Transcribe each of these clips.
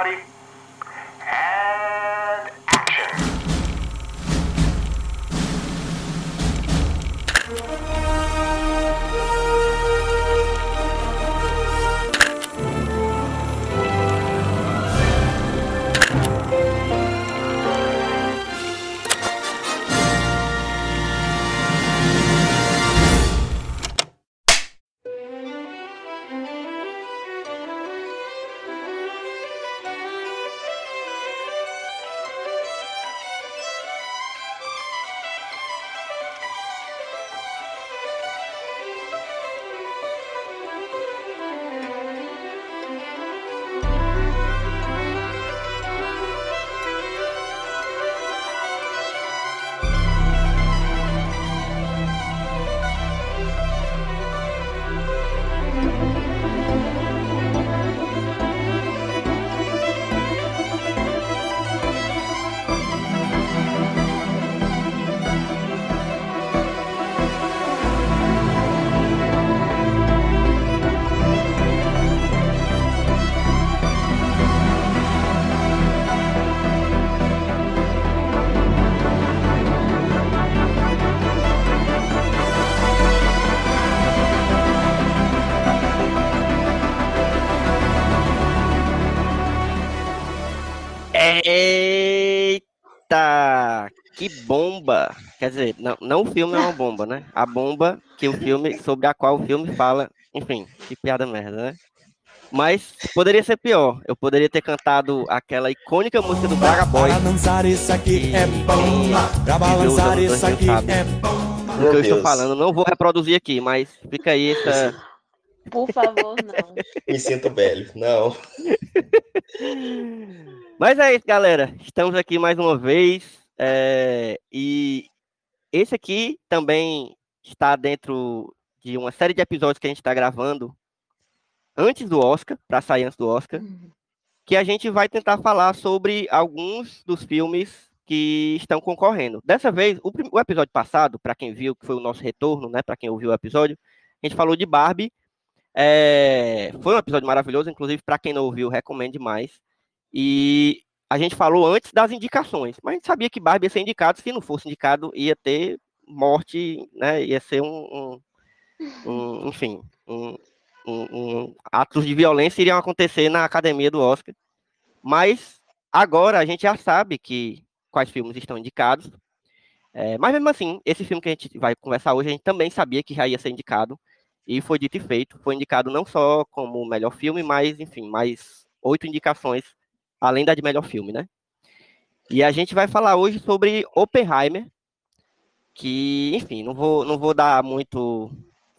everybody. Bomba! Quer dizer, não, não o filme é uma bomba, né? A bomba que o filme, sobre a qual o filme fala. Enfim, que piada merda, né? Mas poderia ser pior. Eu poderia ter cantado aquela icônica música do Braga Boys. Para dançar isso aqui é bom. Pra balançar isso aqui é bom. Do que eu estou falando, não vou reproduzir aqui, mas fica aí essa. Por favor, não. Me sinto velho. Não. Mas é isso, galera. Estamos aqui mais uma vez. É, E esse aqui também está dentro de uma série de episódios que a gente está gravando antes do Oscar, para sair antes do Oscar, que a gente vai tentar falar sobre alguns dos filmes que estão concorrendo. Dessa vez, o, o episódio passado, para quem viu, que foi o nosso retorno, né, para quem ouviu o episódio, a gente falou de Barbie. É, Foi um episódio maravilhoso, inclusive, para quem não ouviu, recomendo demais. E a gente falou antes das indicações, mas a gente sabia que Barbie ia ser indicado, se não fosse indicado, ia ter morte, né? Ia ser um, um- um- enfim, um, um- atos de violência iriam acontecer na academia do Oscar. Mas agora a gente já sabe que quais filmes estão indicados. É, mas mesmo assim, esse filme que a gente vai conversar hoje, a gente também sabia que já ia ser indicado. E foi dito e feito. Foi indicado não só como melhor filme, mas, enfim, mais oito indicações, além da de melhor filme, né? E a gente vai falar hoje sobre Oppenheimer, que, enfim, não vou, não vou dar muito,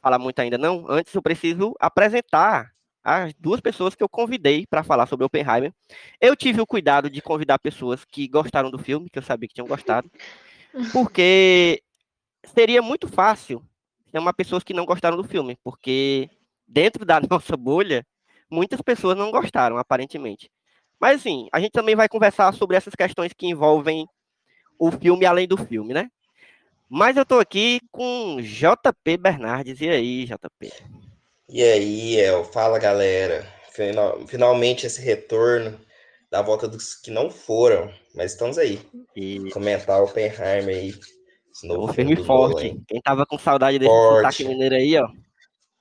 falar muito ainda não. Antes eu preciso apresentar as duas pessoas que eu convidei para falar sobre Oppenheimer. Eu tive o cuidado de convidar pessoas que gostaram do filme, que eu sabia que tinham gostado, porque seria muito fácil chamar pessoas que não gostaram do filme, porque dentro da nossa bolha, muitas pessoas não gostaram, aparentemente. Mas assim, a gente também vai conversar sobre essas questões que envolvem o filme além do filme, né? Mas eu tô aqui com JP Bernardes. E aí, JP? E aí, El, fala galera. Final- Finalmente esse retorno da volta dos que não foram, mas estamos aí. E Comentar o Oppenheimer aí. Esse é um novo filme do forte. Quem tava com saudade desse Forte. sotaque mineiro aí, ó.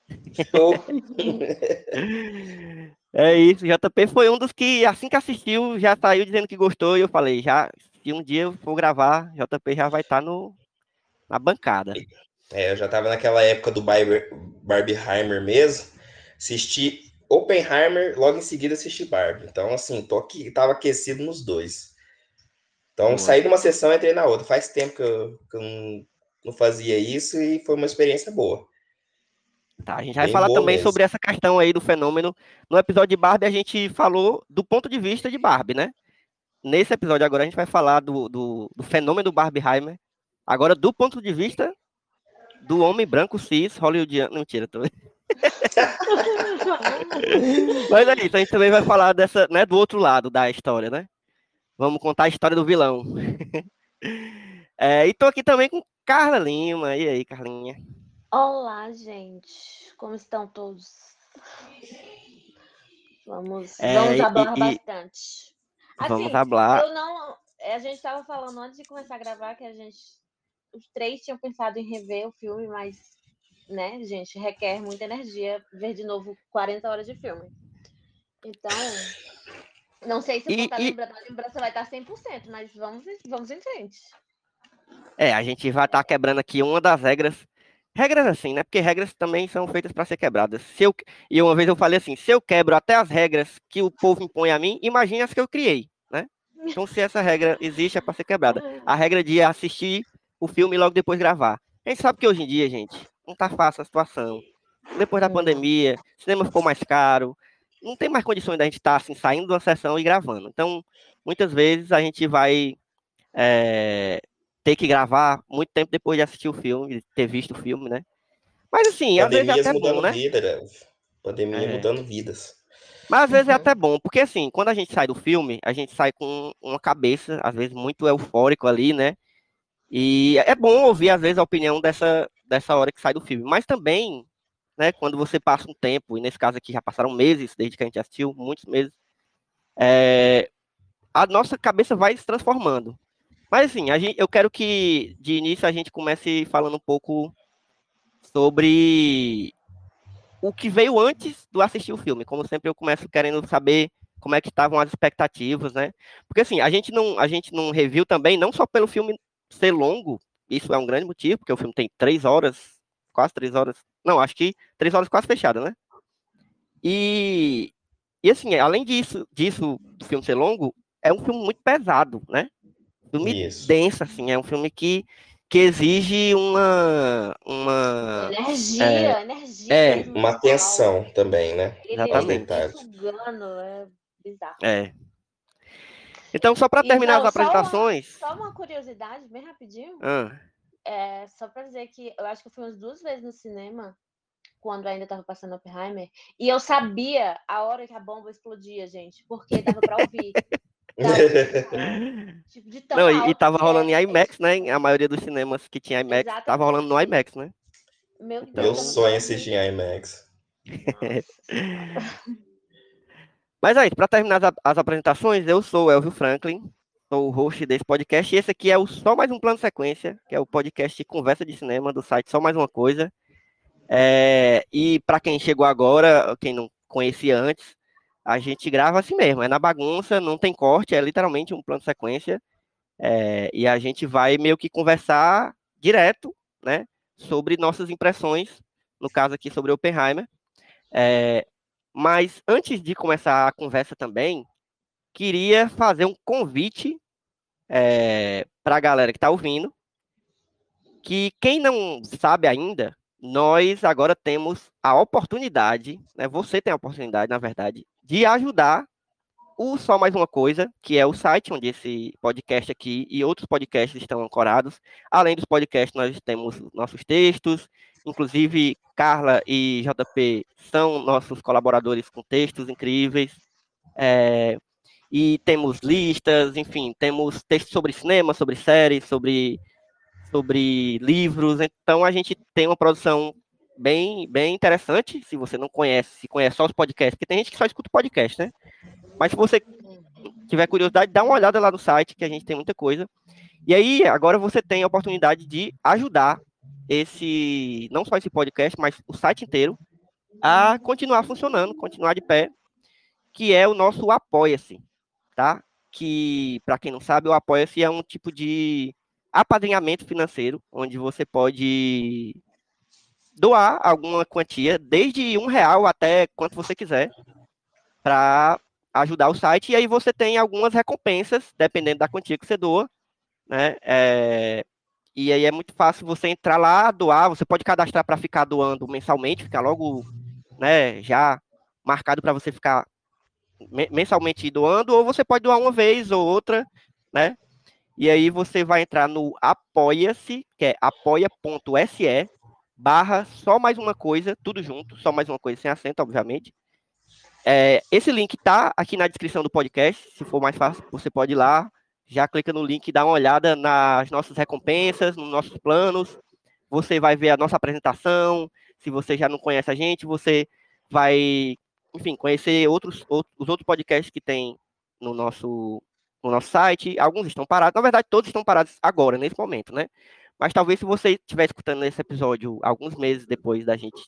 É isso, JP foi um dos que, assim que assistiu, já saiu dizendo que gostou, e eu falei, já, se um dia eu for gravar, JP já vai estar no, na bancada. É, eu já tava naquela época do Barbie- Barbieheimer mesmo. Assisti Oppenheimer, logo em seguida assisti Barbie. Então, assim, tô aqui, tava aquecido nos dois. Então, saí de uma sessão e entrei na outra. Faz tempo que eu, que eu não, não fazia isso e foi uma experiência boa. Tá, a gente vai Bem falar também mesmo. sobre essa questão aí do fenômeno. No episódio de Barbie, a gente falou do ponto de vista de Barbie, né? Nesse episódio agora, a gente vai falar do, do, do fenômeno do Barbieheimer. Agora, do ponto de vista do homem branco cis hollywoodiano. Não, mentira, tô... Mas é isso, a gente também vai falar dessa, né, do outro lado da história, né? Vamos contar a história do vilão. É, e tô aqui também com Carla Lima. E aí, Carlinha? Olá, gente. Como estão todos? Vamos, É, vamos hablar e- bastante. Vamos Assim, falar. eu não. é, A gente estava falando antes de começar a gravar que a gente. Os três tinham pensado em rever o filme, mas, né, gente, requer muita energia ver de novo 40 horas de filme. Então. Não sei se E- for tá e- a lembrança vai estar 100%, mas vamos, vamos em frente. É, a gente vai estar quebrando aqui uma das regras. Regras assim, né? Porque regras também são feitas para ser quebradas. Se eu, e uma vez eu falei assim: se eu quebro até as regras que o povo impõe a mim, imagine as que eu criei, né? Então, se essa regra existe, é para ser quebrada. A regra de assistir o filme e logo depois gravar. A gente sabe que hoje em dia, gente, não tá fácil a situação. Depois da Não. pandemia, o cinema ficou mais caro. Não tem mais condições da gente estar assim, saindo de uma sessão e gravando. Então, muitas vezes a gente vai é, ter que gravar muito tempo depois de assistir o filme, de ter visto o filme, né? Mas assim, às vezes é até bom, né? vida, né? Pandemia É. mudando vidas. Mas às vezes é Uhum. até bom, porque assim, quando a gente sai do filme, a gente sai com uma cabeça, às vezes, muito eufórico ali, né? E é bom ouvir, às vezes, a opinião dessa, dessa hora que sai do filme. Mas também, né, quando você passa um tempo, e nesse caso aqui já passaram meses desde que a gente assistiu, muitos meses, é, a nossa cabeça vai se transformando. Mas assim, gente, eu quero que de início a gente comece falando um pouco sobre o que veio antes do assistir o filme. Como sempre, eu começo querendo saber como é que estavam as expectativas, né? Porque assim, a gente não, a gente não review também, não só pelo filme ser longo, isso é um grande motivo, porque o filme tem três horas, quase três horas, não, acho que três horas quase fechadas, né? E, e assim, além disso, disso, do filme ser longo, é um filme muito pesado, né? Filme Isso. denso, assim, é um filme que, que exige uma, uma Energia, energia. é, Uma atenção também, né? Ele Exatamente. te sugando, é bizarro. É. Então, só para terminar não, as só uma- apresentações. Só uma curiosidade, bem rapidinho. Ah, É, só pra dizer que eu acho que eu fui umas duas vezes no cinema, quando ainda tava passando Oppenheimer, e eu sabia a hora que a bomba explodia, gente, porque dava pra ouvir. Dava, tipo, de tão não, e, e alto tava rolando em era. IMAX, né? A maioria dos cinemas que tinha IMAX tava Exatamente. rolando no IMAX, né? Meu Então- Meu sonho é tava assistir em IMAX. Mas aí, para terminar as, as apresentações, eu sou o Elvio Franklin, sou o host desse podcast, e esse aqui é o Só Mais Um Plano de Sequência, que é o podcast de conversa de cinema do site Só Mais Uma Coisa. É, e para quem chegou agora, quem não conhecia antes, a gente grava assim mesmo, é na bagunça, não tem corte, é literalmente um plano sequência, é, e a gente vai meio que conversar direto, né, sobre nossas impressões, no caso aqui sobre Oppenheimer. É, mas antes de começar a conversa também, queria fazer um convite para a galera que está ouvindo, que quem não sabe ainda, nós agora temos a oportunidade, né, você tem a oportunidade, na verdade, de ajudar o Só Mais Uma Coisa, que é o site onde esse podcast aqui e outros podcasts estão ancorados. Além dos podcasts, nós temos nossos textos, inclusive Carla e JP são nossos colaboradores com textos incríveis. É, e temos listas, enfim, temos textos sobre cinema, sobre séries, sobre, sobre livros. Então a gente tem uma produção bem, bem interessante. Se você não conhece, se conhece só os podcasts, porque tem gente que só escuta podcast, né? Mas se você tiver curiosidade, dá uma olhada lá no site, que a gente tem muita coisa. E aí, agora você tem a oportunidade de ajudar esse, não só esse podcast, mas o site inteiro, a continuar funcionando, continuar de pé, que é o nosso Apoia-se, tá? Que, para quem não sabe, o Apoia-se é um tipo de apadrinhamento financeiro, onde você pode doar alguma quantia, desde um real até quanto você quiser, para ajudar o site. E aí você tem algumas recompensas, dependendo da quantia que você doa, né? É, e aí é muito fácil você entrar lá, doar. Você pode cadastrar para ficar doando mensalmente, ficar logo, né? Já marcado para você ficar mensalmente doando, ou você pode doar uma vez ou outra, né? E aí você vai entrar no Apoia-se, que é apoia.se barra só mais uma coisa, tudo junto, só mais uma coisa sem acento, obviamente. É, esse link tá aqui na descrição do podcast, se for mais fácil, você pode ir lá, já clica no link e dá uma olhada nas nossas recompensas, nos nossos planos. Você vai ver a nossa apresentação. Se você já não conhece a gente, você vai enfim, conhecer outros, outros, os outros podcasts que tem no nosso, no nosso site. Alguns estão parados, na verdade, todos estão parados agora, nesse momento, né? Mas talvez se você estiver escutando esse episódio alguns meses depois da gente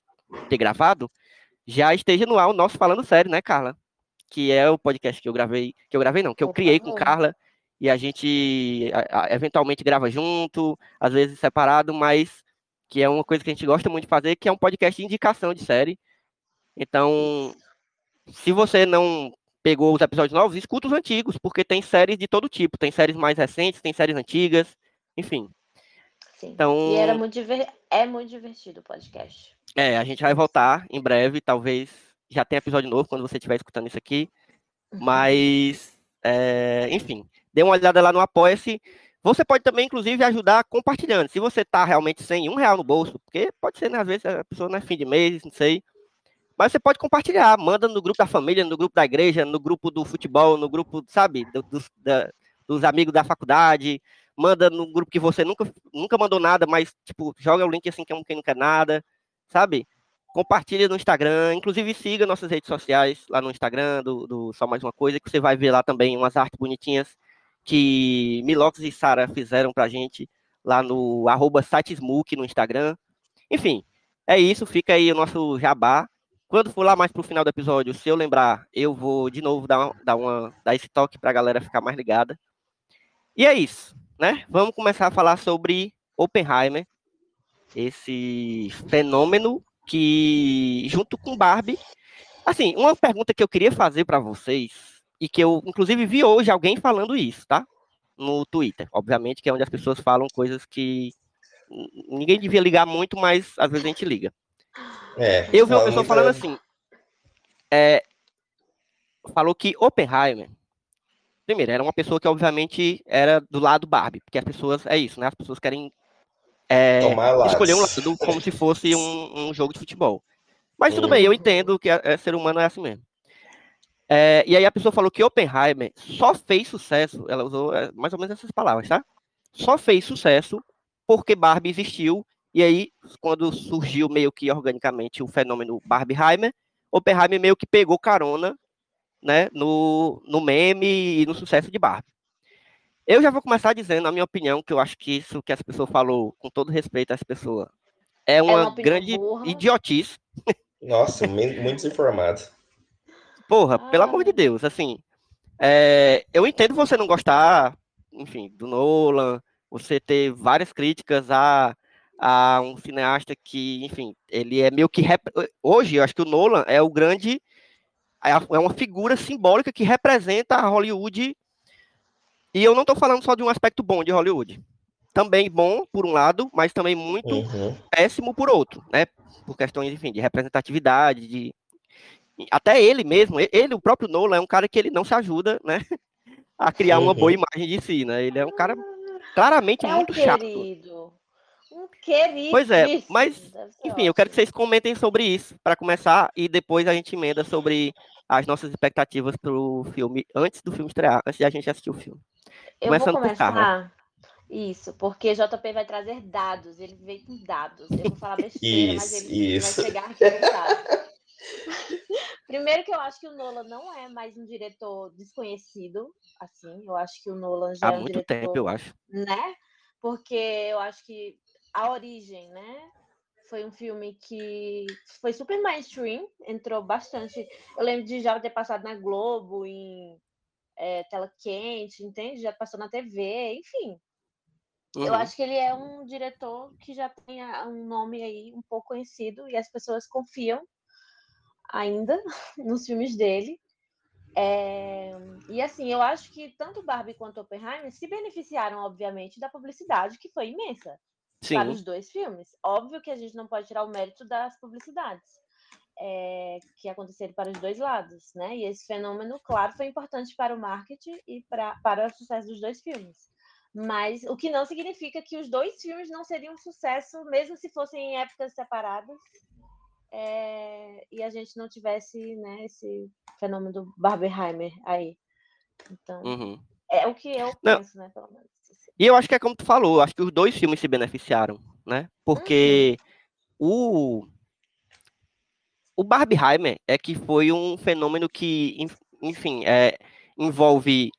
ter gravado, já esteja no ar o nosso Falando Sério, né, Carla? Que é o podcast que eu gravei, que eu gravei não, que eu criei com Carla, e a gente a, a, eventualmente grava junto, às vezes separado, mas que é uma coisa que a gente gosta muito de fazer, que é um podcast de indicação de série. Então, se você não pegou os episódios novos, escuta os antigos, porque tem séries de todo tipo, tem séries mais recentes, tem séries antigas, enfim. Sim. Então, e era muito diver... é muito divertido o podcast. É, a gente vai voltar em breve, talvez já tenha episódio novo quando você estiver escutando isso aqui. Uhum. Mas, é, enfim, dê uma olhada lá no Apoia-se. Você pode também, inclusive, ajudar compartilhando. Se você está realmente sem um real no bolso, porque pode ser, né, às vezes, a pessoa não é fim de mês, não sei. Mas você pode compartilhar, manda no grupo da família, no grupo da igreja, no grupo do futebol, no grupo, sabe, da, dos amigos da faculdade, manda no grupo que você nunca, nunca mandou nada, mas, tipo, joga o link assim que quem não quer nada, sabe? Compartilha no Instagram, inclusive siga nossas redes sociais lá no Instagram, do, do Só Mais Uma Coisa, que você vai ver lá também umas artes bonitinhas que Milox e Sara fizeram pra gente lá no arroba sitesmook no Instagram. Enfim, é isso, fica aí o nosso jabá. Quando for lá mais pro final do episódio, se eu lembrar, eu vou de novo dar, dar, uma, dar esse toque pra galera ficar mais ligada. E é isso né? Vamos começar a falar sobre Oppenheimer, esse fenômeno que, junto com Barbie, assim, uma pergunta que eu queria fazer para vocês e que eu, inclusive, vi hoje alguém falando isso, tá? No Twitter, obviamente, que é onde as pessoas falam coisas que ninguém devia ligar muito, mas às vezes a gente liga. É, eu vi uma pessoa falando assim, é, falou que Oppenheimer Primeiro, era uma pessoa que, obviamente, era do lado Barbie, porque as pessoas, é isso, né? As pessoas querem é, escolher um lado como se fosse um, um jogo de futebol. Mas tudo bem, eu entendo que é, ser humano é assim mesmo. É, e aí a pessoa falou que Oppenheimer só fez sucesso, ela usou é, mais ou menos essas palavras, tá? Só fez sucesso porque Barbie existiu, e aí, quando surgiu meio que organicamente o fenômeno Barbieheimer, Oppenheimer meio que pegou carona né, no, no meme e no sucesso de Barbie. Eu já vou começar dizendo a minha opinião, que eu acho que isso que essa pessoa falou, com todo respeito a essa pessoa, é uma, é uma grande burra. idiotice. Nossa, muito desinformado. Porra, ah. pelo amor de Deus, assim, é, eu entendo você não gostar, enfim, do Nolan, você ter várias críticas a, a um cineasta que, enfim, ele é meio que. Rep... Hoje, eu acho que o Nolan é o grande é, é uma figura simbólica que representa a Hollywood. E eu não estou falando só de um aspecto bom de Hollywood. Também bom, por um lado, mas também muito uhum. péssimo por outro, né? Por questões, enfim, de representatividade, de. Até ele mesmo, ele, o próprio Nolan, é um cara que ele não se ajuda, né? A criar uhum. uma boa imagem de si, né? Ele é um cara claramente é muito um chato. Um querido. Pois é, mas, enfim, eu quero que vocês comentem sobre isso, para começar, e depois a gente emenda sobre as nossas expectativas para o filme, antes do filme estrear, antes de a gente assistir o filme. Eu Começando vou começar. Isso, porque JP vai trazer dados, ele veio com dados. Eu vou falar besteira, isso, mas ele isso. vai chegar aqui com dados. Primeiro que eu acho que o Nolan não é mais um diretor desconhecido, assim, eu acho que o Nolan já Há é um muito diretor, tempo, eu acho. Né? Porque eu acho que a Origem, né? Foi um filme que foi super mainstream, entrou bastante. Eu lembro de já ter passado na Globo, em é, tela quente, entende? Já passou na TV, enfim. Uhum. Eu acho que ele é um diretor que já tem um nome aí um pouco conhecido e as pessoas confiam ainda nos filmes dele. É... E assim, eu acho que tanto Barbie quanto Oppenheimer se beneficiaram, obviamente, da publicidade que foi imensa. Sim. para os dois filmes. Óbvio que a gente não pode tirar o mérito das publicidades é, que aconteceram para os dois lados, né? E esse fenômeno, claro, foi importante para o marketing e pra, para o sucesso dos dois filmes. Mas o que não significa que os dois filmes não seriam um sucesso, mesmo se fossem em épocas separadas, é, e a gente não tivesse né, esse fenômeno do Barbenheimer aí. Então, uhum. é o que eu penso, não. né, pelo menos. E eu acho que é como tu falou, acho que os dois filmes se beneficiaram, né? Porque uhum. o o Barbieheimer é que foi um fenômeno que, enfim, é, envolve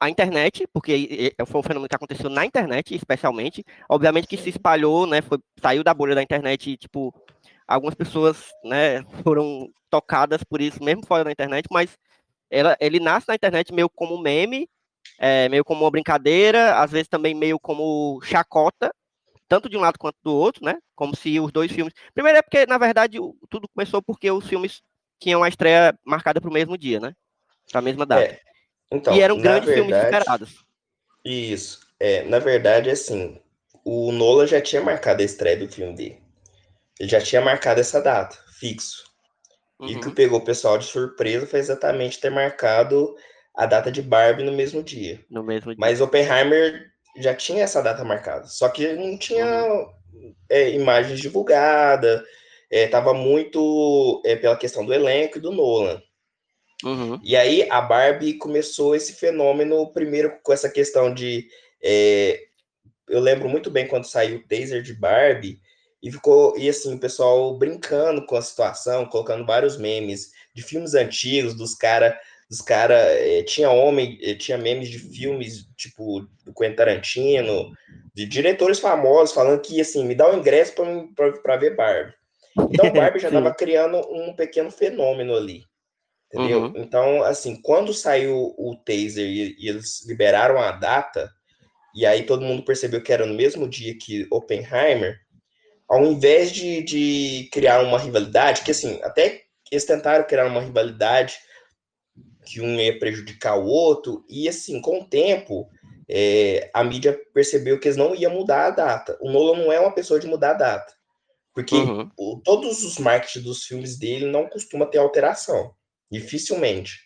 a internet, porque foi um fenômeno que aconteceu na internet, especialmente. Obviamente que se espalhou, né? Foi, saiu da bolha da internet e, tipo, algumas pessoas, né, foram tocadas por isso, mesmo fora da internet, mas ela, ele nasce na internet meio como meme, é, meio como uma brincadeira, às vezes também meio como chacota, tanto de um lado quanto do outro, né? Como se os dois filmes. Primeiro é porque, na verdade, tudo começou porque os filmes tinham a estreia marcada para o mesmo dia, né? Para a mesma data. É. Então, e eram grandes verdade, filmes esperados. Isso. É, na verdade, assim, o Nolan já tinha marcado a estreia do filme dele. Ele já tinha marcado essa data, fixo. Uhum. E o que uhum. pegou o pessoal de surpresa foi exatamente ter marcado a data de Barbie no mesmo dia. No mesmo dia. Mas Oppenheimer já tinha essa data marcada, só que não tinha uhum. é, imagens divulgadas, estava é, muito é, pela questão do elenco e do Nolan. Uhum. E aí a Barbie começou esse fenômeno primeiro com essa questão de. É, eu lembro muito bem quando saiu o taser de Barbie e ficou e assim o pessoal brincando com a situação, colocando vários memes de filmes antigos dos cara dos cara é, tinha homem é, tinha memes de filmes tipo do Quentin Tarantino de diretores famosos falando que assim me dá o um ingresso para ver Barbie então Barbie já estava criando um pequeno fenômeno ali Entendeu? Uhum. Então, assim, quando saiu o taser e, e, eles liberaram a data, e aí todo mundo percebeu que era no mesmo dia que Oppenheimer, ao invés de, de criar uma rivalidade, que assim, até eles tentaram criar uma rivalidade que um ia prejudicar o outro, e assim, com o tempo, é, a mídia percebeu que eles não iam mudar a data. O Nolan não é uma pessoa de mudar a data. Porque uhum. o, todos os marketing dos filmes dele não costuma ter alteração. Dificilmente.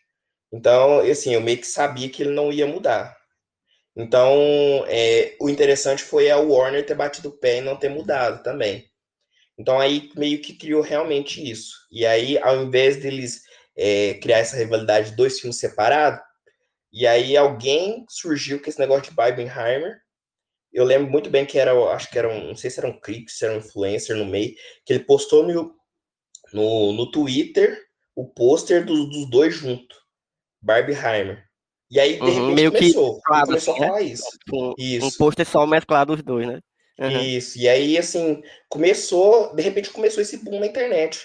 Então, assim, eu meio que sabia que ele não ia mudar. Então, é, o interessante foi a Warner ter batido o pé e não ter mudado também. Então, aí meio que criou realmente isso. E aí, ao invés deles é, criar essa rivalidade de dois filmes separados, e aí alguém surgiu com esse negócio de Barbenheimer. Eu lembro muito bem que era, acho que era um, não sei se era um clique, se era um influencer no meio, que ele postou no, no, no Twitter o pôster dos, dos dois juntos. Barbieheimer. E aí, de uhum, repente, meio começou. Que mesclado, começou assim, a falar né? isso. Um, isso. um pôster só mesclado os dois, né? Uhum. Isso. E aí, assim, começou, de repente começou esse boom na internet.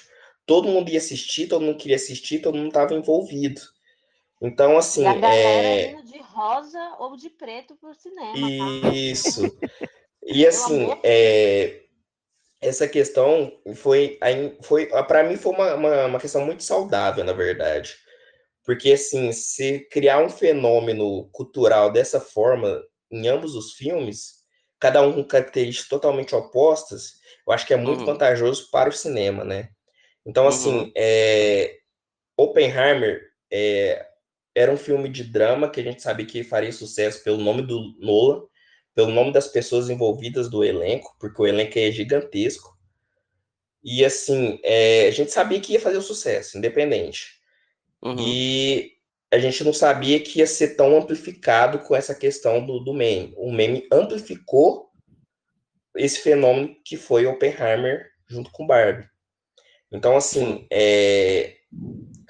Todo mundo ia assistir, todo mundo queria assistir, todo mundo estava envolvido. Então, assim. E a galera é... indo de rosa ou de preto pro cinema. Tá? Isso. E assim, é, essa questão foi, foi para mim foi uma, uma, uma, questão muito saudável, na verdade. Porque, assim, se criar um fenômeno cultural dessa forma em ambos os filmes, cada um com características totalmente opostas, eu acho que é muito uhum. vantajoso para o cinema, né? Então, assim, uhum. é, Oppenheimer é, era um filme de drama que a gente sabia que faria sucesso pelo nome do Nolan, pelo nome das pessoas envolvidas do elenco, porque o elenco é gigantesco. E assim, é, a gente sabia que ia fazer o sucesso, independente. Uhum. E a gente não sabia que ia ser tão amplificado com essa questão do, do meme. O meme amplificou esse fenômeno que foi Oppenheimer junto com Barbie. Então, assim, é,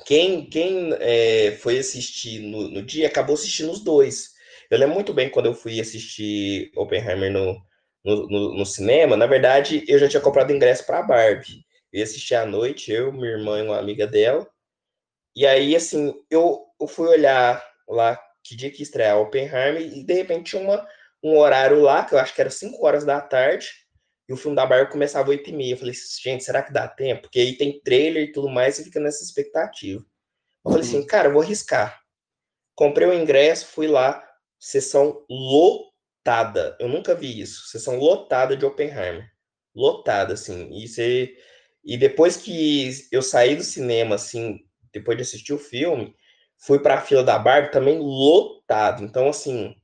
quem, quem é, foi assistir no, no dia acabou assistindo os dois. Eu lembro muito bem quando eu fui assistir Oppenheimer no, no, no, cinema. Na verdade, eu já tinha comprado ingresso para a Barbie. Eu ia assistir à noite, eu, minha irmã e uma amiga dela. E aí, assim, eu, eu fui olhar lá que dia que estreia Oppenheimer e de repente tinha uma, um horário lá, que eu acho que era 5 horas da tarde, e o filme da Barbie começava 8 e meia. Eu falei, gente, será que dá tempo? Porque aí tem trailer e tudo mais, e fica nessa expectativa. Eu falei assim, cara, eu vou arriscar. Comprei o ingresso, fui lá, sessão lotada. Eu nunca vi isso. Sessão lotada de Oppenheimer. Lotada, assim. E, você... e depois que eu saí do cinema, assim, depois de assistir o filme, fui para a fila da Barbie também lotado. Então, assim,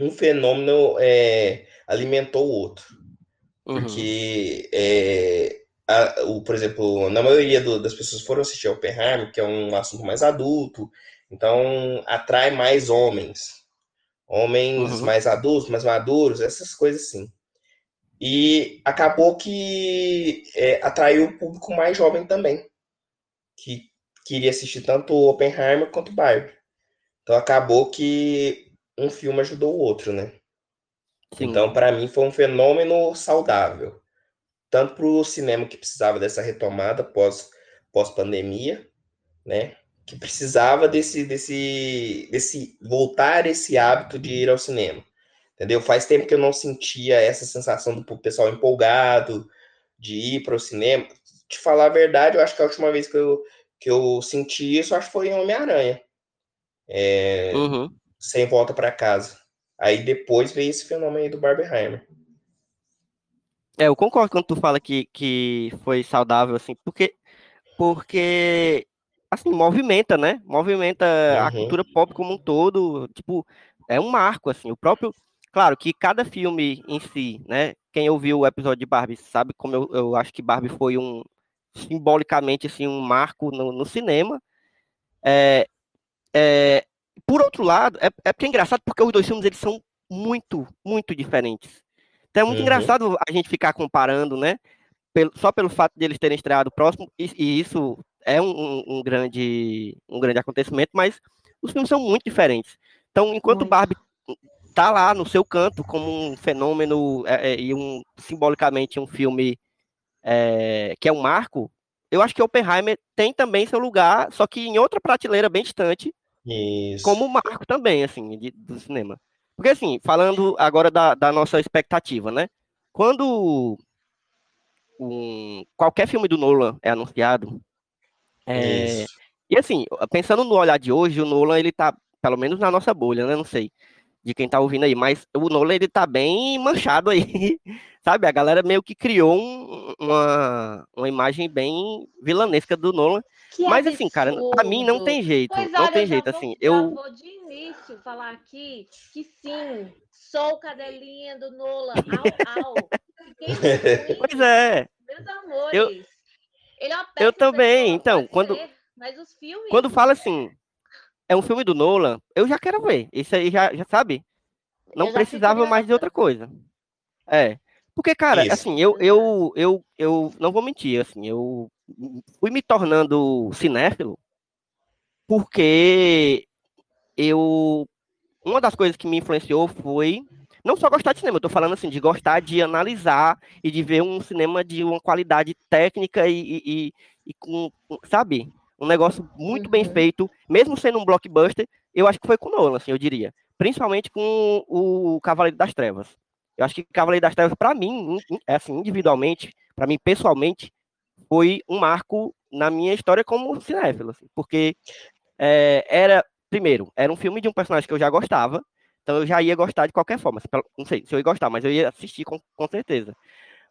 um fenômeno é, alimentou o outro. Uhum. Porque, é, a, o, por exemplo, na maioria do, das pessoas foram assistir Oppenheimer, que é um assunto mais adulto, então atrai mais homens homens uhum. mais adultos, mais maduros, essas coisas assim. E acabou que é, atraiu o público mais jovem também. que queria assistir tanto Oppenheimer quanto Barbie. Então acabou que um filme ajudou o outro, né? Sim. Então, para mim, foi um fenômeno saudável. Tanto para o cinema que precisava dessa retomada pós, pós-pandemia, né? Que precisava desse, desse, desse voltar esse hábito de ir ao cinema. Entendeu? Faz tempo que eu não sentia essa sensação do pessoal empolgado de ir para o cinema. Te falar a verdade, eu acho que a última vez que eu, que eu senti isso, acho que foi em Homem-Aranha. É, uhum. Sem volta para casa. Aí depois veio esse fenômeno aí do Barbenheimer. É, eu concordo quando tu fala que, que foi saudável, assim, porque, porque assim, movimenta, né? Movimenta uhum. a cultura pop como um todo, tipo, é um marco, assim, o próprio Claro que cada filme em si, né? Quem ouviu o episódio de Barbie sabe como eu, eu acho que Barbie foi um simbolicamente assim um marco no, no cinema. É, é, por outro lado, é, é porque é engraçado porque os dois filmes eles são muito, muito diferentes. Então é muito uhum. engraçado a gente ficar comparando, né? Pelo, só pelo fato de eles terem estreado próximo, e, e isso é um, um, grande, um grande acontecimento, mas os filmes são muito diferentes. Então, enquanto muito. Barbie tá lá no seu canto como um fenômeno é, é, e um simbolicamente um filme é, que é um marco, eu acho que Oppenheimer tem também seu lugar, só que em outra prateleira bem distante, Isso. como marco também, assim, de, do cinema. Porque, assim, falando agora da, da nossa expectativa, né? Quando um, qualquer filme do Nolan é anunciado, é, e assim, pensando no olhar de hoje, o Nolan, ele tá, pelo menos na nossa bolha, né? Não sei de quem tá ouvindo aí, mas o Nolan ele tá bem manchado aí, sabe? A galera meio que criou um, uma, uma imagem bem vilanesca do Nolan. Que mas assim, cara, pra mim não tem jeito, pois não olha, tem jeito, vou, assim, eu... vou de início falar aqui que sim, sou cadelinha do Nolan, au, au. pois é. Meus amores. Eu, ele é uma eu também, pessoa, então, quando... Mas os filmes... Quando fala assim é um filme do Nolan, eu já quero ver. Isso aí já, já sabe? Não precisava mais de outra coisa. É. Porque, cara, Isso. assim, eu, eu, eu, eu não vou mentir, assim, eu fui me tornando cinéfilo porque eu. Uma das coisas que me influenciou foi não só gostar de cinema, eu tô falando assim, de gostar de analisar e de ver um cinema de uma qualidade técnica e, e, e, e com, sabe? Um negócio muito uhum. bem feito, mesmo sendo um blockbuster, eu acho que foi com Nolan, assim, eu diria. Principalmente com o Cavaleiro das Trevas. Eu acho que Cavaleiro das Trevas, para mim, é assim, individualmente, para mim, pessoalmente, foi um marco na minha história como cinéfilo, assim, porque é, era, primeiro, era um filme de um personagem que eu já gostava, então eu já ia gostar de qualquer forma. Não sei se eu ia gostar, mas eu ia assistir com, com certeza.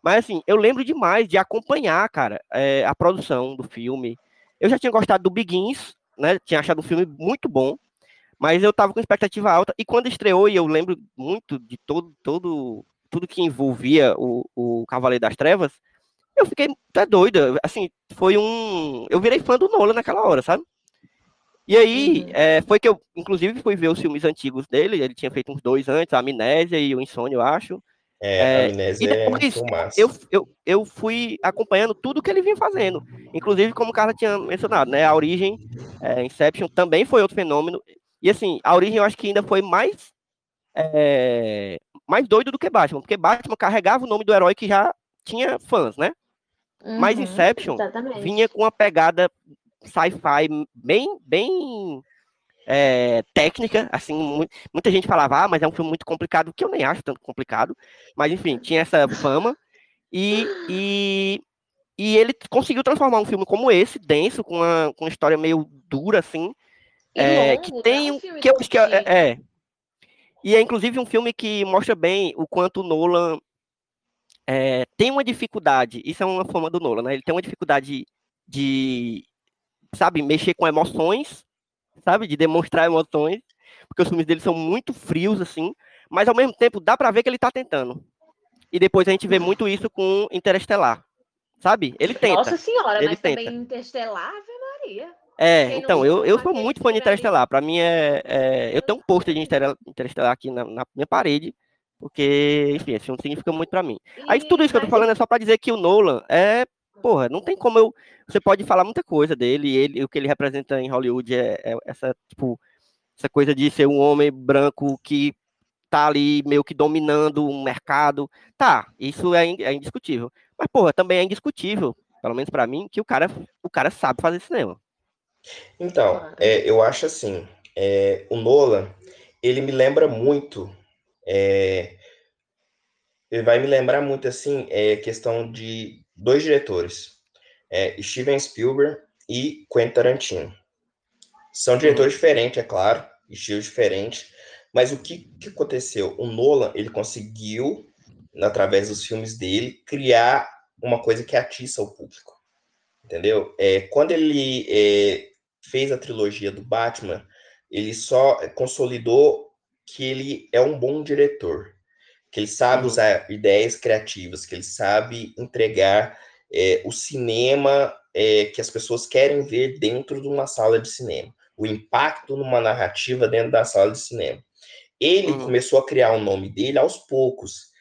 Mas assim, eu lembro demais de acompanhar, cara, é, a produção do filme, eu já tinha gostado do Begins, né? Tinha achado um filme muito bom, mas eu tava com expectativa alta. E quando estreou, e eu lembro muito de todo, todo tudo que envolvia o, o Cavaleiro das Trevas, eu fiquei até doido. Assim, foi um. Eu virei fã do Nolan naquela hora, sabe? E aí, uhum. é, foi que eu, inclusive, fui ver os filmes antigos dele. Ele tinha feito uns dois antes, a Amnésia e o Insônia, eu acho. É, é, amnésia e depois, é eu, eu, eu fui acompanhando tudo que ele vinha fazendo. Inclusive, como o cara tinha mencionado, né? A origem, é, Inception, também foi outro fenômeno. E assim, a origem eu acho que ainda foi mais, é, mais doido do que Batman, porque Batman carregava o nome do herói que já tinha fãs, né? Uhum, Mas Inception exatamente. vinha com uma pegada sci-fi bem, bem é, técnica, assim, muita gente falava, ah, mas é um filme muito complicado, que eu nem acho tanto complicado, mas enfim, tinha essa fama, e, e, e ele conseguiu transformar um filme como esse, denso, com uma, com uma história meio dura, assim, é, que tem, um que eu acho que é, é, e é inclusive um filme que mostra bem o quanto Nolan é, tem uma dificuldade, isso é uma forma do Nolan, né? Ele tem uma dificuldade de, sabe, mexer com emoções sabe? De demonstrar emoções, porque os filmes dele são muito frios, assim, mas ao mesmo tempo dá para ver que ele tá tentando. E depois a gente vê muito isso com Interestelar, sabe? Ele tenta. Nossa senhora, ele mas tenta. também Interestelar, Ave Maria. É, então, eu, eu sou muito fã de Interestelar. Para mim é, é, Eu tenho um pôster de Interestelar aqui na, na, minha parede, porque, enfim, esse filme significa muito para mim. E, Aí tudo isso que eu tô falando é só para dizer que o Nolan é porra, não tem como eu. Você pode falar muita coisa dele, ele, o que ele representa em Hollywood é, é essa, tipo, essa coisa de ser um homem branco que tá ali meio que dominando um mercado. Tá, isso é, é indiscutível. Mas, porra, também é indiscutível, pelo menos para mim, que o cara, o cara sabe fazer cinema. Então, é, eu acho assim, é, o Nolan, ele me lembra muito, é, ele vai me lembrar muito, assim, é questão de dois diretores, é, Steven Spielberg e Quentin Tarantino. São diretores uhum. diferentes, é claro, estilos diferentes, mas o que, que aconteceu? O Nolan, ele conseguiu, através dos filmes dele, criar uma coisa que atiça o público, entendeu? É, quando ele é, fez a trilogia do Batman, ele só consolidou que ele é um bom diretor, que ele sabe uhum. usar ideias criativas, que ele sabe entregar é, o cinema é, que as pessoas querem ver dentro de uma sala de cinema, o impacto numa narrativa dentro da sala de cinema. Ele uhum. começou a criar o nome dele aos poucos.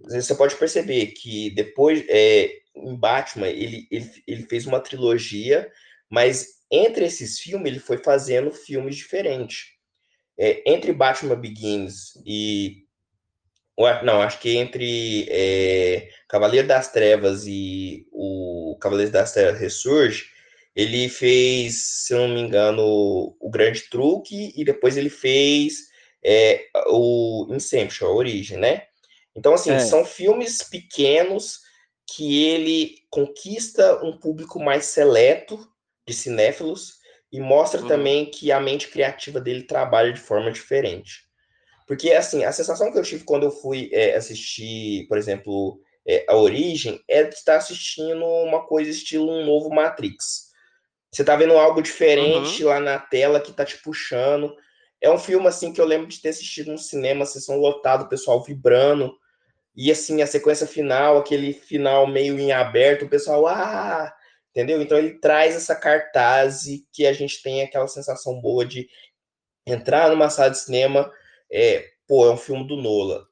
Você pode perceber que depois, é, em Batman, ele, ele, ele fez uma trilogia, mas entre esses filmes ele foi fazendo filmes diferentes. É, entre Batman Begins e não, acho que entre é, Cavaleiro das Trevas e o Cavaleiro das Trevas Ressurge, ele fez, se não me engano, o Grande Truque e depois ele fez é, o Inception, a origem, né? Então, assim, é. são filmes pequenos que ele conquista um público mais seleto de cinéfilos e mostra uhum. também que a mente criativa dele trabalha de forma diferente. Porque, assim, a sensação que eu tive quando eu fui é, assistir, por exemplo, é, A Origem, é de estar assistindo uma coisa estilo um novo Matrix. Você tá vendo algo diferente uhum. lá na tela que tá te puxando. É um filme, assim, que eu lembro de ter assistido no cinema, sessão lotada, o pessoal vibrando. E, assim, a sequência final, aquele final meio em aberto, o pessoal, ah! Entendeu? Então, ele traz essa cartaz que a gente tem aquela sensação boa de entrar numa sala de cinema é, pô, é um filme do Nola.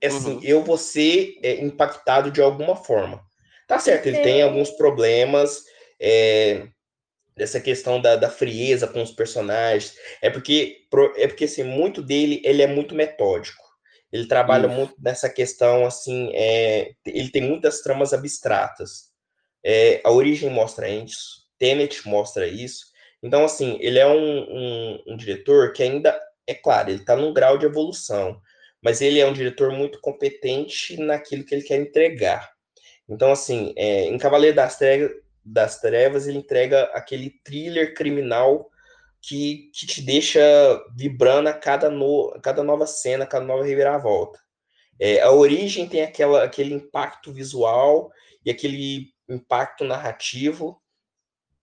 É assim, uhum. eu vou ser é, impactado de alguma forma. Tá certo, ele tem alguns problemas é, dessa questão da, da, frieza com os personagens. É porque, é porque assim, muito dele ele é muito metódico. Ele trabalha uhum. muito nessa questão, assim, é, ele tem muitas tramas abstratas. É, a origem mostra isso, Tenet mostra isso. Então, assim, ele é um, um, um diretor que ainda é claro, ele está num grau de evolução, mas ele é um diretor muito competente naquilo que ele quer entregar. Então, assim, é, em Cavaleiro das Trevas, das Trevas, ele entrega aquele thriller criminal que, que te deixa vibrando a cada, no, cada nova cena, a cada nova reviravolta. É, a origem tem aquela, aquele impacto visual e aquele impacto narrativo.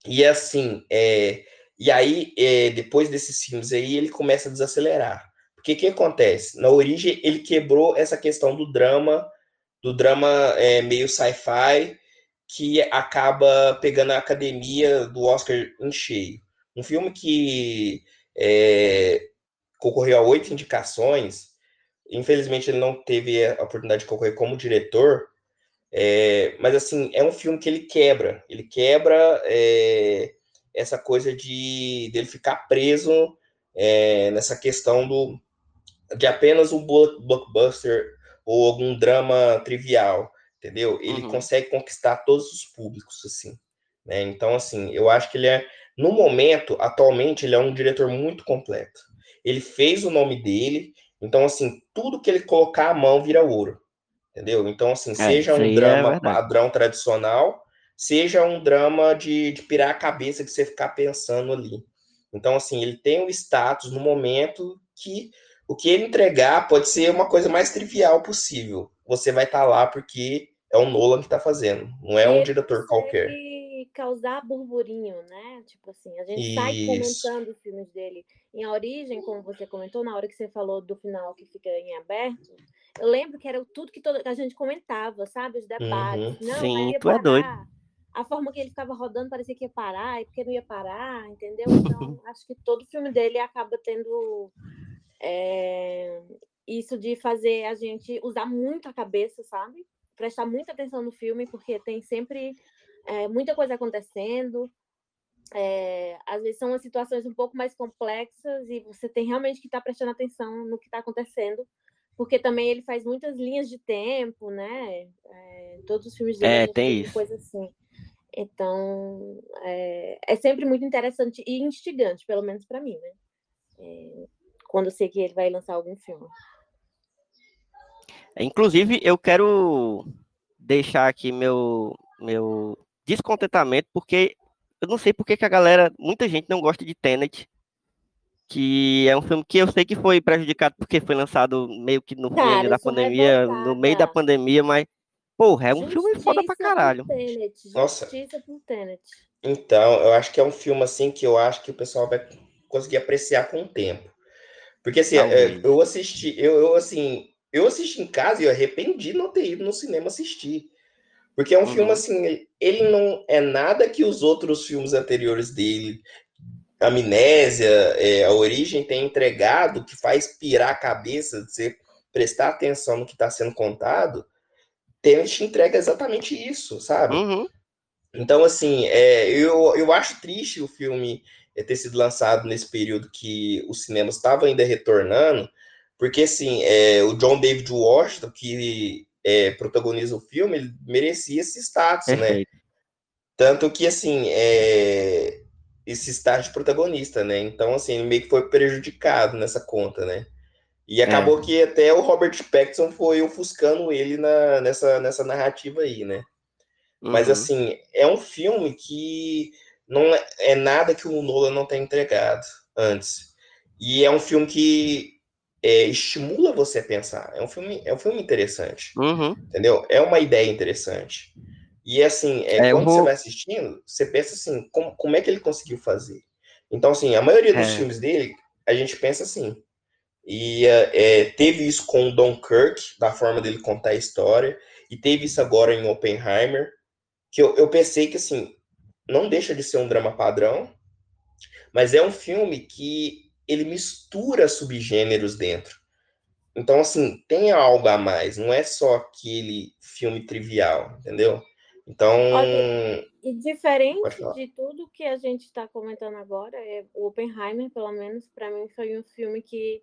E assim, é, e aí, é, depois desses filmes aí, ele começa a desacelerar. Porque o que acontece? Na origem, ele quebrou essa questão do drama, do drama é, meio sci-fi, que acaba pegando a academia do Oscar em cheio. Um filme que é, concorreu a oito indicações, infelizmente ele não teve a oportunidade de concorrer como diretor, é, mas assim, é um filme que ele quebra, ele quebra é, essa coisa de dele ficar preso é, nessa questão do de apenas um blockbuster ou algum drama trivial, entendeu? Ele uhum. consegue conquistar todos os públicos, assim. Né? Então, assim, eu acho que ele é, no momento, atualmente, ele é um diretor muito completo. Ele fez o nome dele, então, assim, tudo que ele colocar a mão vira ouro, entendeu? Então, assim, é, seja um é drama é padrão tradicional, seja um drama de, de pirar a cabeça que você ficar pensando ali. Então, assim, ele tem o status no momento que o que ele entregar pode ser uma coisa mais trivial possível. Você vai estar tá lá porque é o Nolan que está fazendo, não é um diretor qualquer. causar burburinho, né? Tipo assim, a gente sai comentando os filmes dele. Em A Origem, como você comentou, na hora que você falou do final que fica em aberto, eu lembro que era tudo que, toda, que a gente comentava, sabe? Os debates. Uhum. Não, Sim, tu é doido a forma que ele ficava rodando parecia que ia parar, e porque não ia parar, entendeu? Então, acho que todo filme dele acaba tendo é, isso de fazer a gente usar muito a cabeça, sabe? Prestar muita atenção no filme, porque tem sempre é, muita coisa acontecendo. É, às vezes são situações um pouco mais complexas e você tem realmente que estar tá prestando atenção no que está acontecendo, porque também ele faz muitas linhas de tempo, né? É, todos os filmes dele é, tem isso. coisa assim. Então, é, é, sempre muito interessante e instigante, pelo menos para mim, né? É, quando eu sei que ele vai lançar algum filme. Inclusive, eu quero deixar aqui meu, meu descontentamento, porque eu não sei porque que a galera, muita gente não gosta de Tenet, que é um filme que eu sei que foi prejudicado porque foi lançado meio que no Cara, fim da pandemia, no meio da pandemia, mas, porra, é um Justiça filme foda pra caralho. Tenet, Nossa. Então, eu acho que é um filme assim que eu acho que o pessoal vai conseguir apreciar com o tempo. Porque assim, é, eu assisti, eu, eu assim, eu assisti em casa e eu arrependi não ter ido no cinema assistir. Porque é um uhum. filme assim, ele não é nada que os outros filmes anteriores dele, Amnésia, é, A Origem, tem entregado, que faz pirar a cabeça de você prestar atenção no que está sendo contado. Tenet entrega exatamente isso, sabe? Uhum. Então, assim, é, eu, eu acho triste o filme ter sido lançado nesse período que os cinemas estavam ainda retornando, porque, assim, é, o John David Washington, que é, protagoniza o filme, ele merecia esse status, né? Perfeito. né? Tanto que, assim, é, esse de protagonista, né? Então, assim, ele meio que foi prejudicado nessa conta, né? E acabou é. que até o Robert Pattinson foi ofuscando ele na, nessa, nessa narrativa aí, né? Uhum. Mas, assim, é um filme que não é, é nada que o Nolan não tenha entregado antes. E é um filme que é, estimula você a pensar. É um filme, é um filme interessante. Uhum. Entendeu? É uma ideia interessante. E assim, é, é quando vou... você vai assistindo, você pensa assim, como, como é que ele conseguiu fazer? Então, assim, a maioria dos é. filmes dele, a gente pensa assim. E é, teve isso com o Don Kirk, da forma dele contar a história, e teve isso agora em Oppenheimer, que eu, eu pensei que, assim, não deixa de ser um drama padrão, mas é um filme que ele mistura subgêneros dentro. Então, assim, tem algo a mais, não é só aquele filme trivial, entendeu? Então. Olha, e diferente de tudo que a gente está comentando agora, é, o Oppenheimer, pelo menos, para mim, foi um filme que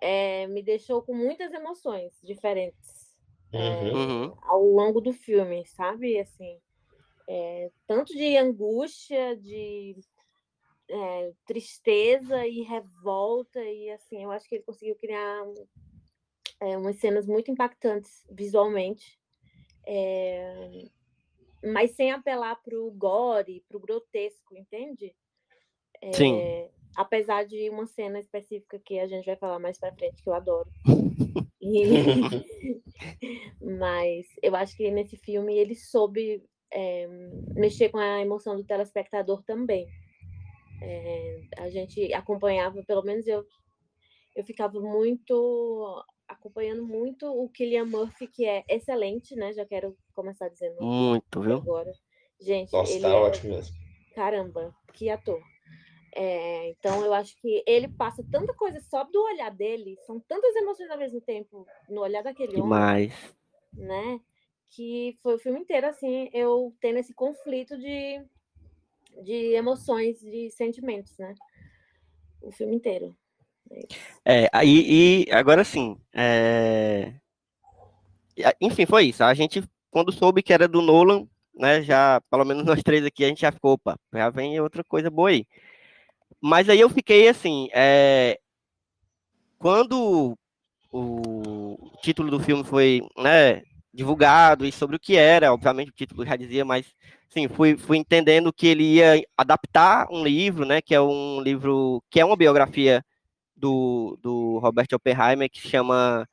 é, me deixou com muitas emoções diferentes é, uhum. é, ao longo do filme, sabe? Assim, é, tanto de angústia, de é, tristeza e revolta e assim eu acho que ele conseguiu criar é, umas cenas muito impactantes visualmente é, mas sem apelar para o gore para o grotesco entende? Sim. apesar de uma cena específica que a gente vai falar mais para frente que eu adoro. E... mas eu acho que nesse filme ele soube mexer com a emoção do telespectador também. É, a gente acompanhava, pelo menos eu, eu ficava muito acompanhando muito o Killian Murphy, que é excelente, né? Já quero começar dizendo muito, viu? Agora. Gente, Nossa, ele tá é... ótimo mesmo. Caramba, que ator. É, então eu acho que ele passa tanta coisa só do olhar dele, são tantas emoções ao mesmo tempo no olhar daquele Demais. homem, né? Que foi o filme inteiro assim, eu tendo esse conflito de de emoções, de sentimentos, né? O filme inteiro. É, e, e agora sim, é... enfim, foi isso. A gente, quando soube que era do Nolan, né, já, pelo menos nós três aqui, a gente já ficou, opa, já vem outra coisa boa aí. Mas aí eu fiquei assim, é... quando o título do filme foi, né, divulgado e sobre o que era, obviamente o título já dizia, mas sim, fui, fui entendendo que ele ia adaptar um livro, né, que é um livro que é uma biografia do, do Robert Oppenheimer, que chama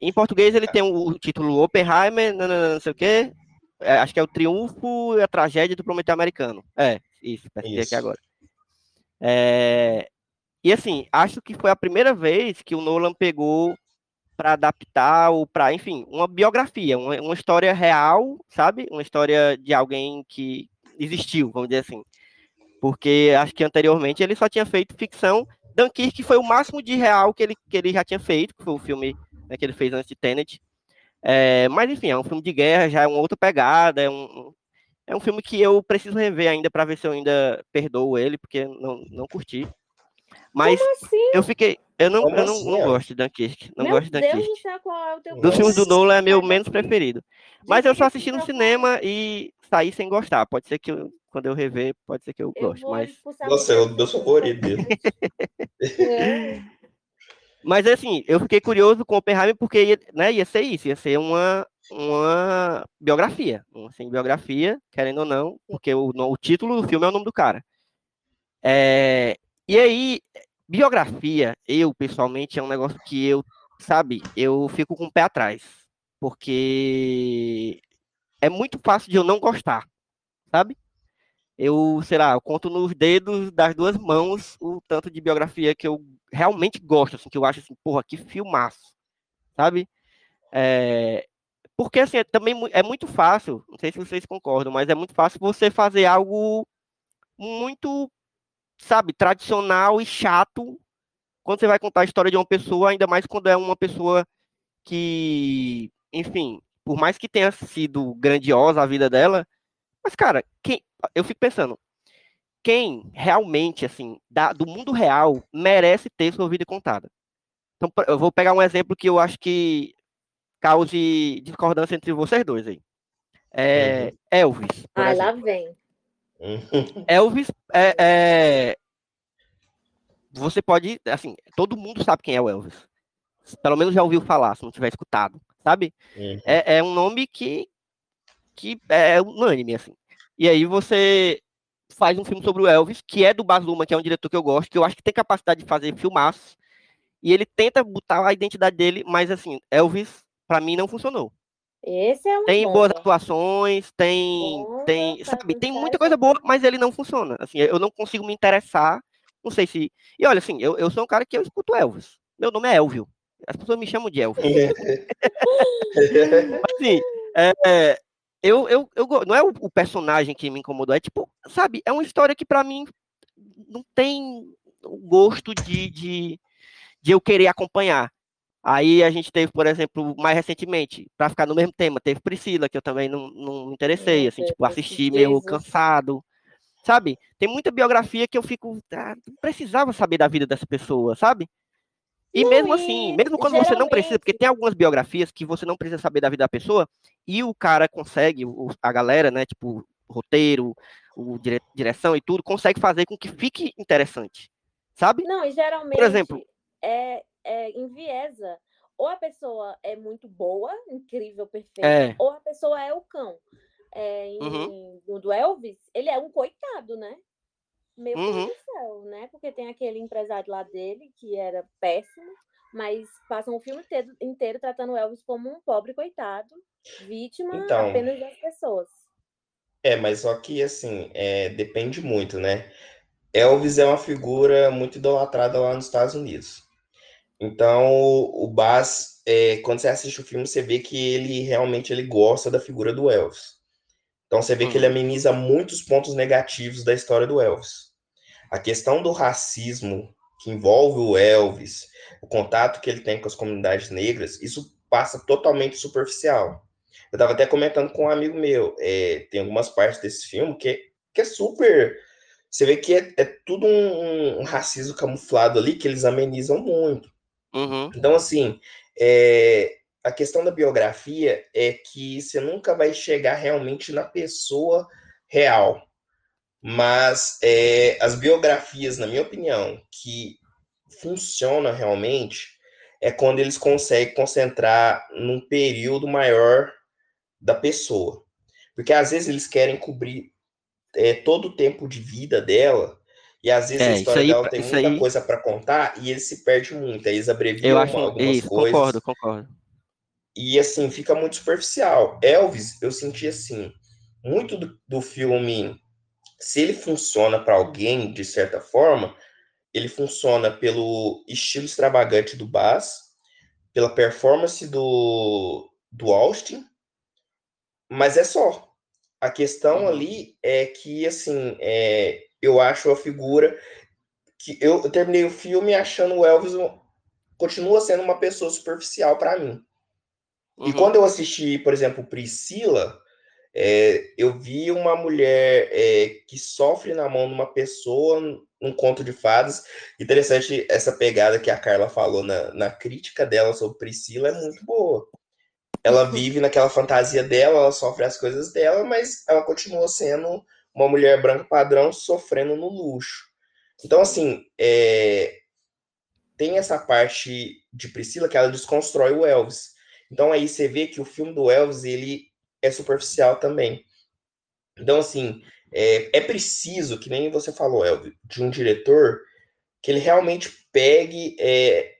em português ele tem o título Oppenheimer, não, não, não sei o quê, é, acho que é o Triunfo e a Tragédia do Prometeu Americano. É, isso, pesquisei aqui agora. É, e assim, acho que foi a primeira vez que o Nolan pegou para adaptar ou para, enfim, uma biografia, uma, uma, história real, sabe? Uma história de alguém que existiu, vamos dizer assim. Porque acho que anteriormente ele só tinha feito ficção. Dunkirk foi o máximo de real que ele, que ele já tinha feito, que foi o filme né, que ele fez antes de Tenet. É, mas enfim, é um filme de guerra, já é uma outra pegada, é um, é um filme que eu preciso rever ainda para ver se eu ainda perdoo ele, porque não, não curti. Mas assim? eu fiquei. Eu não, Como eu não, assim, não gosto de Dunkirk. Não Meu gosto de Deus Dunkirk. do céu, qual é o teu Dos filmes do? Nolan é meu menos preferido. Mas eu só assisti no cinema e saí sem gostar. Pode ser que eu, quando eu rever, pode ser que eu Eu goste. Mas, Nossa, é o meu favorito. É. mas assim, eu fiquei curioso com Oppenheimer porque ia, né, ia ser isso, ia ser uma, uma biografia. Uma assim, biografia, querendo ou não, porque o, o título do filme é o nome do cara. É, e aí, biografia, eu pessoalmente, é um negócio que eu, sabe, eu fico com o pé atrás. Porque é muito fácil de eu não gostar, sabe? Eu, sei lá, eu conto nos dedos das duas mãos o tanto de biografia que eu realmente gosto, assim, que eu acho assim, porra, que filmaço, sabe? É, porque assim, é também é muito fácil, não sei se vocês concordam, mas é muito fácil você fazer algo muito, sabe, tradicional e chato quando você vai contar a história de uma pessoa, ainda mais quando é uma pessoa que, enfim, por mais que tenha sido grandiosa a vida dela, mas cara, quem, eu fico pensando, quem realmente, assim, da- do mundo real, merece ter sua vida contada? Então, eu vou pegar um exemplo que eu acho que cause discordância entre vocês dois aí. É, Elvis, por Ai, exemplo. lá vem. Elvis é, é- Você pode. Assim, todo mundo sabe quem é o Elvis. Pelo menos já ouviu falar, se não tiver escutado. Sabe? Uhum. É, é um nome que, que é unânime, assim. E aí você faz um filme sobre o Elvis, que é do Baz Luhrmann, que é um diretor que eu gosto, que eu acho que tem capacidade de fazer filmaços. E ele tenta botar a identidade dele, mas assim, Elvis, pra mim, não funcionou. Esse é uma Tem bomba. boas atuações, tem, Bomba, tem, sabe, tem muita coisa boa, mas ele não funciona. Assim, eu não consigo me interessar. Não sei se. E olha, assim, eu, eu sou um cara que eu escuto Elvis. Meu nome é Elvio. As pessoas me chamam de Elvis. Assim, é, é, eu, eu, eu, não é o, o personagem que me incomodou, é tipo, sabe, é uma história que pra mim não tem o gosto de, de, de eu querer acompanhar. Aí a gente teve, por exemplo, mais recentemente, pra ficar no mesmo tema, teve Priscila, que eu também não, não me interessei, Meu assim, tipo, assisti meio cansado, sabe? Tem muita biografia que eu fico, ah, não precisava saber da vida dessa pessoa, sabe? E Não, mesmo assim, mesmo quando você não precisa, porque geralmente- tem algumas biografias que você não precisa saber da vida da pessoa, e o cara consegue, a galera, né, tipo, roteiro, o dire- direção e tudo, consegue fazer com que fique interessante, sabe? Não, e geralmente exemplo- é, é enviesa. Ou a pessoa é muito boa, incrível, perfeita, É. ou a pessoa é o cão. É, em- Uhum. no do Elvis, ele é um coitado, né? Meu Uhum. Deus do céu, né? Porque tem aquele empresário lá dele que era péssimo, mas passam o filme inteiro, inteiro tratando o Elvis como um pobre coitado, vítima Então. apenas das pessoas. É, mas só que assim, é, depende muito, né? Elvis é uma figura muito idolatrada lá nos Estados Unidos. Então, o Baz, é, quando você assiste o filme, você vê que ele realmente ele gosta da figura do Elvis. Então, você vê que ele Uhum. ameniza muitos pontos negativos da história do Elvis. A questão do racismo que envolve o Elvis, o contato que ele tem com as comunidades negras, isso passa totalmente superficial. Eu estava até comentando com um amigo meu, é, tem algumas partes desse filme que, que é super. Você vê que é, é tudo um, um racismo camuflado ali que eles amenizam muito. Uhum. Então, assim, é, a questão da biografia é que você nunca vai chegar realmente na pessoa real. Mas é, as biografias, na minha opinião, que funcionam realmente é quando eles conseguem concentrar num período maior da pessoa. Porque às vezes eles querem cobrir é, todo o tempo de vida dela, e às vezes É, a história aí- dela tem muita aí- coisa para contar e eles se perdem muito, aí eles abreviam Eu acho algumas isso, coisas. concordo, concordo. E assim, fica muito superficial. Elvis, eu senti assim, muito do, do filme, se ele funciona para alguém, de certa forma, ele funciona pelo estilo extravagante do Bass, pela performance do, do Austin, mas é só. A questão Uhum. ali é que, assim, é, eu acho a figura que eu, eu terminei o filme achando o Elvis continua sendo uma pessoa superficial para mim. E Uhum. quando eu assisti, por exemplo, Priscila, É, eu vi uma mulher é, que sofre na mão de uma pessoa num conto de fadas. Interessante essa pegada que a Carla falou na, na crítica dela sobre Priscila, é muito boa. Ela vive naquela fantasia dela, ela sofre as coisas dela, mas ela continua sendo uma mulher branca padrão sofrendo no luxo. Então, assim, é, tem essa parte de Priscila que ela desconstrói o Elvis. Então aí você vê que o filme do Elvis ele é superficial também. Então assim é, é preciso que nem você falou, Elvis, de um diretor que ele realmente pegue, é,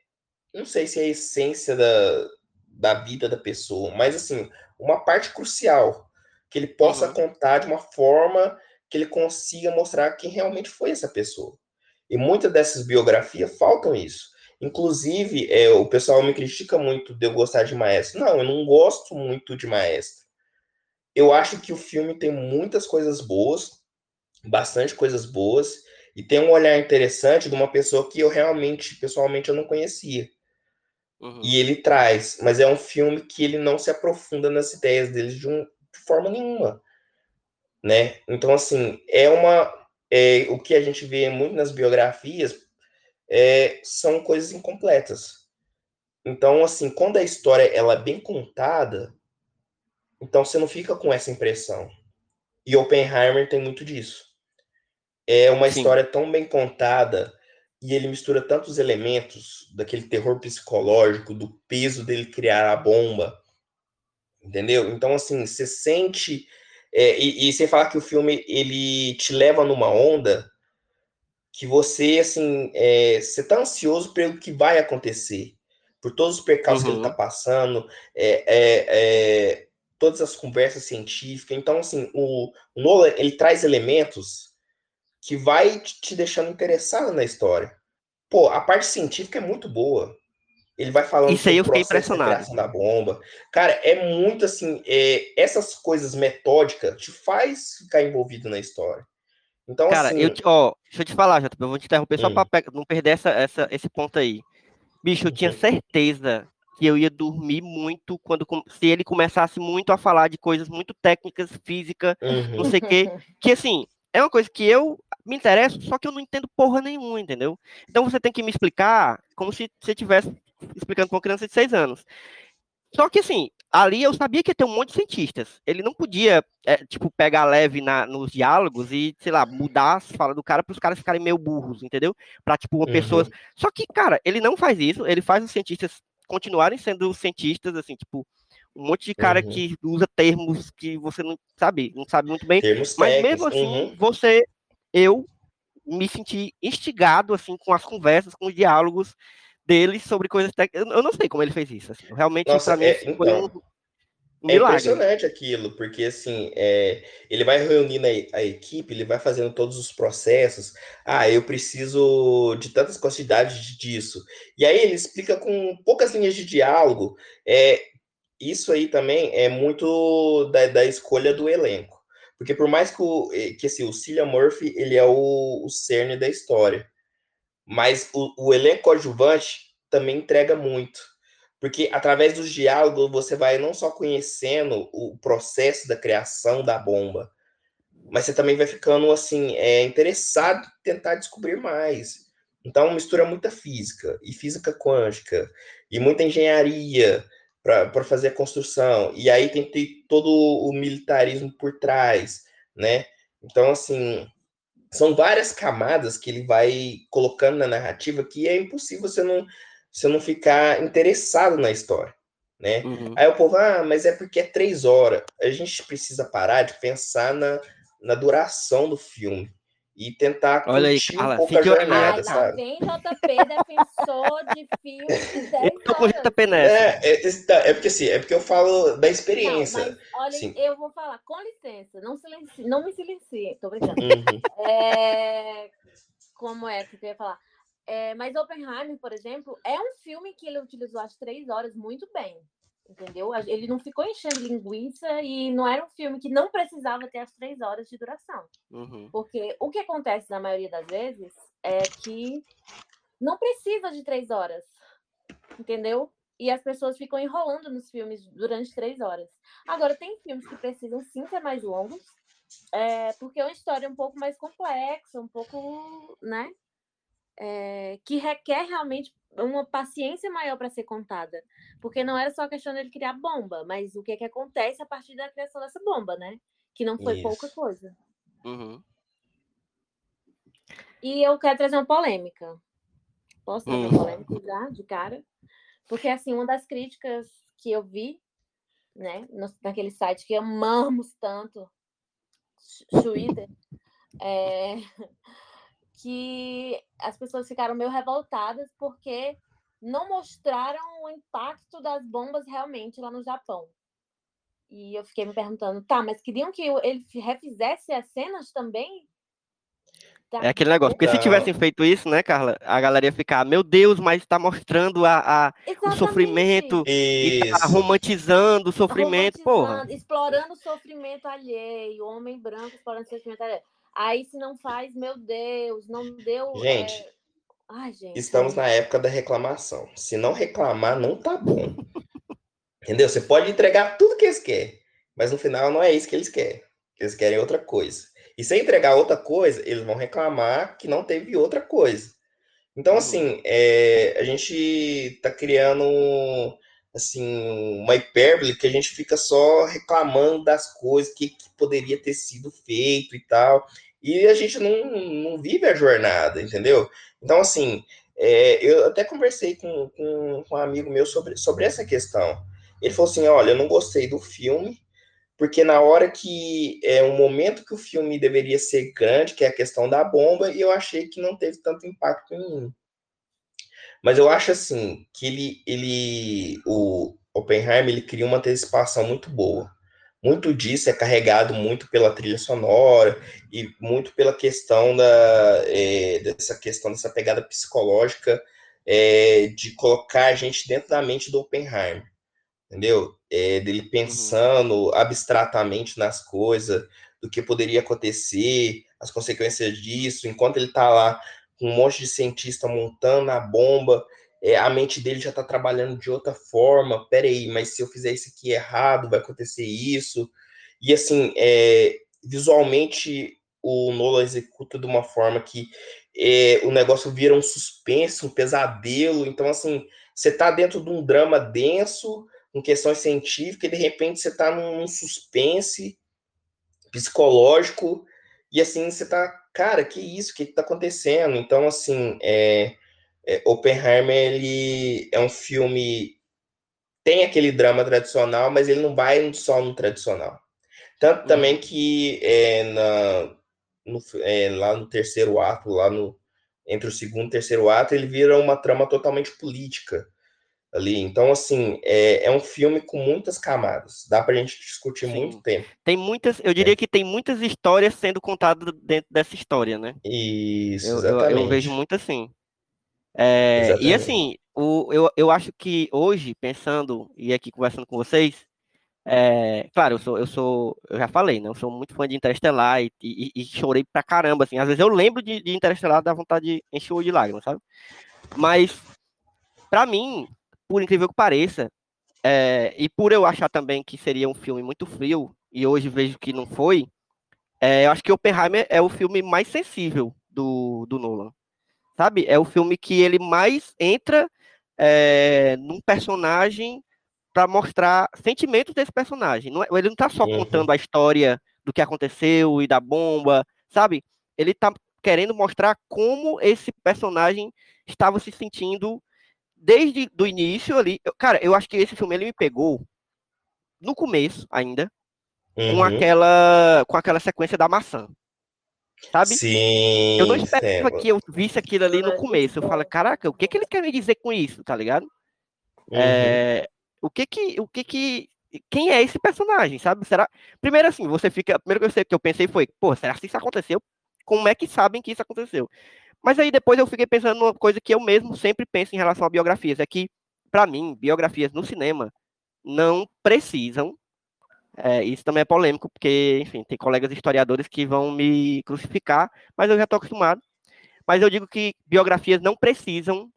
não sei se é a essência da, da vida da pessoa, mas assim uma parte crucial que ele possa uhum. contar de uma forma que ele consiga mostrar quem realmente foi essa pessoa. E muitas dessas biografias faltam isso. Inclusive, é, o pessoal me critica muito de eu gostar de Maestro. Não, eu não gosto muito de Maestro. Eu acho que o filme tem muitas coisas boas, bastante coisas boas, e tem um olhar interessante de uma pessoa que eu realmente, pessoalmente, eu não conhecia. Uhum. E ele traz, mas é um filme que ele não se aprofunda nas ideias dele de, um, de forma nenhuma, né? Então, assim, é uma é, o que a gente vê muito nas biografias é, são coisas incompletas. Então, assim, quando a história ela é bem contada, então você não fica com essa impressão. E Oppenheimer tem muito disso. É uma Sim. história tão bem contada e ele mistura tantos elementos daquele terror psicológico, do peso dele criar a bomba, entendeu? Então, assim, você sente é, e, e você fala que o filme ele te leva numa onda que você, assim, é, você tá ansioso pelo que vai acontecer, por todos os percalços uhum. que ele tá uhum. passando, é, é, é, todas as conversas científicas. Então, assim, o, o Nolan, ele traz elementos que vai te deixando interessado na história. Pô, a parte científica é muito boa. Ele vai falando Isso aí eu fiquei impressionado. Da, da bomba. Cara, é muito assim, é, essas coisas metódicas te faz ficar envolvido na história. Então, Cara, assim... eu, ó, deixa eu te falar, Jota, eu vou te interromper hum. só para não perder essa, essa, esse ponto aí. Bicho, eu uhum. tinha certeza que eu ia dormir muito quando se ele começasse muito a falar de coisas muito técnicas, física, uhum. não sei o quê. Que assim, é uma coisa que eu me interesso, só que eu não entendo porra nenhuma, entendeu? Então você tem que me explicar como se você tivesse explicando para uma criança de seis anos. Só que assim, ali eu sabia que ia ter um monte de cientistas. Ele não podia, é, tipo, pegar leve na, nos diálogos e, sei lá, mudar as falas do cara para os caras ficarem meio burros, entendeu? Para tipo, uma uhum. pessoa. Só que, cara, ele não faz isso, ele faz os cientistas continuarem sendo cientistas, assim, tipo, um monte de cara uhum. que usa termos que você não sabe, não sabe muito bem. Termos mas mesmo assim, uhum. você, eu me senti instigado, assim, com as conversas, com os diálogos dele sobre coisas técnicas. Eu não sei como ele fez isso. Assim. Realmente, para mim, é, assim, foi então, um, um é impressionante aquilo, porque assim, é, ele vai reunindo a, a, equipe, ele vai fazendo todos os processos. Ah, eu preciso de tantas quantidades disso. E aí ele explica com poucas linhas de diálogo. É, isso aí também é muito da, da escolha do elenco. Porque por mais que, o, que assim, o Cillian Murphy, ele é o, o cerne da história. Mas o, o elenco adjuvante também entrega muito. Porque através dos diálogos você vai não só conhecendo o processo da criação da bomba, mas você também vai ficando assim, é, interessado em tentar descobrir mais. Então mistura muita física e física quântica e muita engenharia para fazer a construção. E aí tem, tem todo o militarismo por trás, né? Então, assim, são várias camadas que ele vai colocando na narrativa que é impossível você não, você não ficar interessado na história, né? Uhum. Aí o povo, ah, mas é porque é três horas. A gente precisa parar de pensar na, na duração do filme e tentar Olha aí, um pouco a jornada, sabe? Vem JP, defensor de filmes de Eu tô com JP nessa. É, é, tá, é, porque assim, é porque eu falo da experiência. Não, mas, olha, Sim. eu vou falar, com licença, não, silencie, não me silencie, tô brincando. Uhum. É, como é que eu ia falar? É, mas Oppenheimer, por exemplo, é um filme que ele utilizou as três horas muito bem entendeu? Ele não ficou enchendo linguiça e não era um filme que não precisava ter as três horas de duração. Uhum. Porque o que acontece na maioria das vezes é que não precisa de três horas, entendeu? e as pessoas ficam enrolando nos filmes durante três horas. Agora, tem filmes que precisam sim ser mais longos, é, porque é uma história um pouco mais complexa, um pouco, né? É, que requer realmente uma paciência maior para ser contada. Porque não era só a questão dele criar bomba, mas o que, é que acontece a partir da criação dessa bomba, né? Que não foi Isso. pouca coisa. Uhum. E eu quero trazer uma polêmica. Posso trazer uma polêmica já, de cara? Porque, assim, uma das críticas que eu vi, né, naquele site que amamos tanto, Twitter, é que as pessoas ficaram meio revoltadas porque não mostraram o impacto das bombas realmente lá no Japão. E eu fiquei me perguntando, tá, mas queriam que ele refizesse as cenas também? Tá. É aquele negócio, porque se tivessem feito isso, né, Carla, a galera ia ficar, meu Deus, mas está mostrando a, a o sofrimento tá romantizando o sofrimento, romantizando, porra. Explorando o sofrimento alheio, o homem branco explorando o sofrimento alheio. Aí se não faz, meu Deus, não deu. Gente, é... Ai, gente estamos na época da reclamação. Se não reclamar, não tá bom. Entendeu? Você pode entregar tudo que eles querem, mas no final não é isso que eles querem. Eles querem outra coisa. E se entregar outra coisa, eles vão reclamar que não teve outra coisa. Então, assim, é, a gente está criando assim uma hipérbole que a gente fica só reclamando das coisas que, que poderia ter sido feito e tal. E a gente não, não vive a jornada, entendeu? Então, assim, é, eu até conversei com, com, com um amigo meu sobre, sobre essa questão. Ele falou assim: olha, eu não gostei do filme, porque na hora que é um momento que o filme deveria ser grande, que é a questão da bomba, e eu achei que não teve tanto impacto em mim. Mas eu acho assim que ele, ele o Oppenheimer, ele cria uma antecipação muito boa. Muito disso é carregado muito pela trilha sonora e muito pela questão da é, dessa questão dessa pegada psicológica é, de colocar a gente dentro da mente do Oppenheimer entendeu? É, dele uhum. pensando uhum. abstratamente nas coisas, do que poderia acontecer, as consequências disso, enquanto ele está lá um monte de cientista montando a bomba, é, a mente dele já está trabalhando de outra forma. Peraí, mas se eu fizer isso aqui errado, vai acontecer isso. E assim, é, visualmente o Nolan executa de uma forma que é, o negócio vira um suspense, um pesadelo. Então, assim, você está dentro de um drama denso, com questões científicas, e de repente você está num suspense psicológico, e assim você está, cara, que isso, o que está acontecendo? Então, assim, é, é, Oppenheimer, ele é um filme, tem aquele drama tradicional, mas ele não vai só no tradicional. Tanto uhum. também que é, na, no, é, lá no terceiro ato, lá no, entre o segundo e o terceiro ato, ele vira uma trama totalmente política ali. Então, assim, é, é um filme com muitas camadas. Dá pra gente discutir Sim. muito tempo. Tem muitas, eu diria é. que tem muitas histórias sendo contadas dentro dessa história, né? Isso, eu, exatamente. Eu, eu vejo muito assim. É, e assim, o, eu, eu acho que hoje, pensando e aqui conversando com vocês, é, claro, eu sou, eu sou, eu já falei, né? Eu sou muito fã de Interestelar e, e, e chorei pra caramba, assim. Às vezes eu lembro de, de Interestelar, dá vontade de encher o de lágrimas, sabe? Mas, para mim, por incrível que pareça, é, e por eu achar também que seria um filme muito frio, e hoje vejo que não foi, é, eu acho que Oppenheimer é o filme mais sensível do, do Nolan. Sabe? É o filme que ele mais entra é, num personagem para mostrar sentimentos desse personagem. Não, é, ele não está só uhum. contando a história do que aconteceu e da bomba, sabe? Ele está querendo mostrar como esse personagem estava se sentindo desde do início ali. Eu, cara, eu acho que esse filme ele me pegou no começo ainda, uhum. com aquela com aquela sequência da maçã. Sabe? Sim. Eu não esperava sim. que eu visse aquilo ali no começo. Eu falo, caraca, o que que ele quer me dizer com isso, tá ligado? Uhum. É, o que que o que que quem é esse personagem, sabe? Será? Primeiro assim, você fica, primeiro que eu pensei foi, pô, será que isso aconteceu? Como é que sabem que isso aconteceu? Mas aí depois eu fiquei pensando numa coisa que eu mesmo sempre penso em relação a biografias, é que, para mim, biografias no cinema não precisam. É, isso também é polêmico, porque, enfim, tem colegas historiadores que vão me crucificar, mas eu já estou acostumado. Mas eu digo que biografias não precisam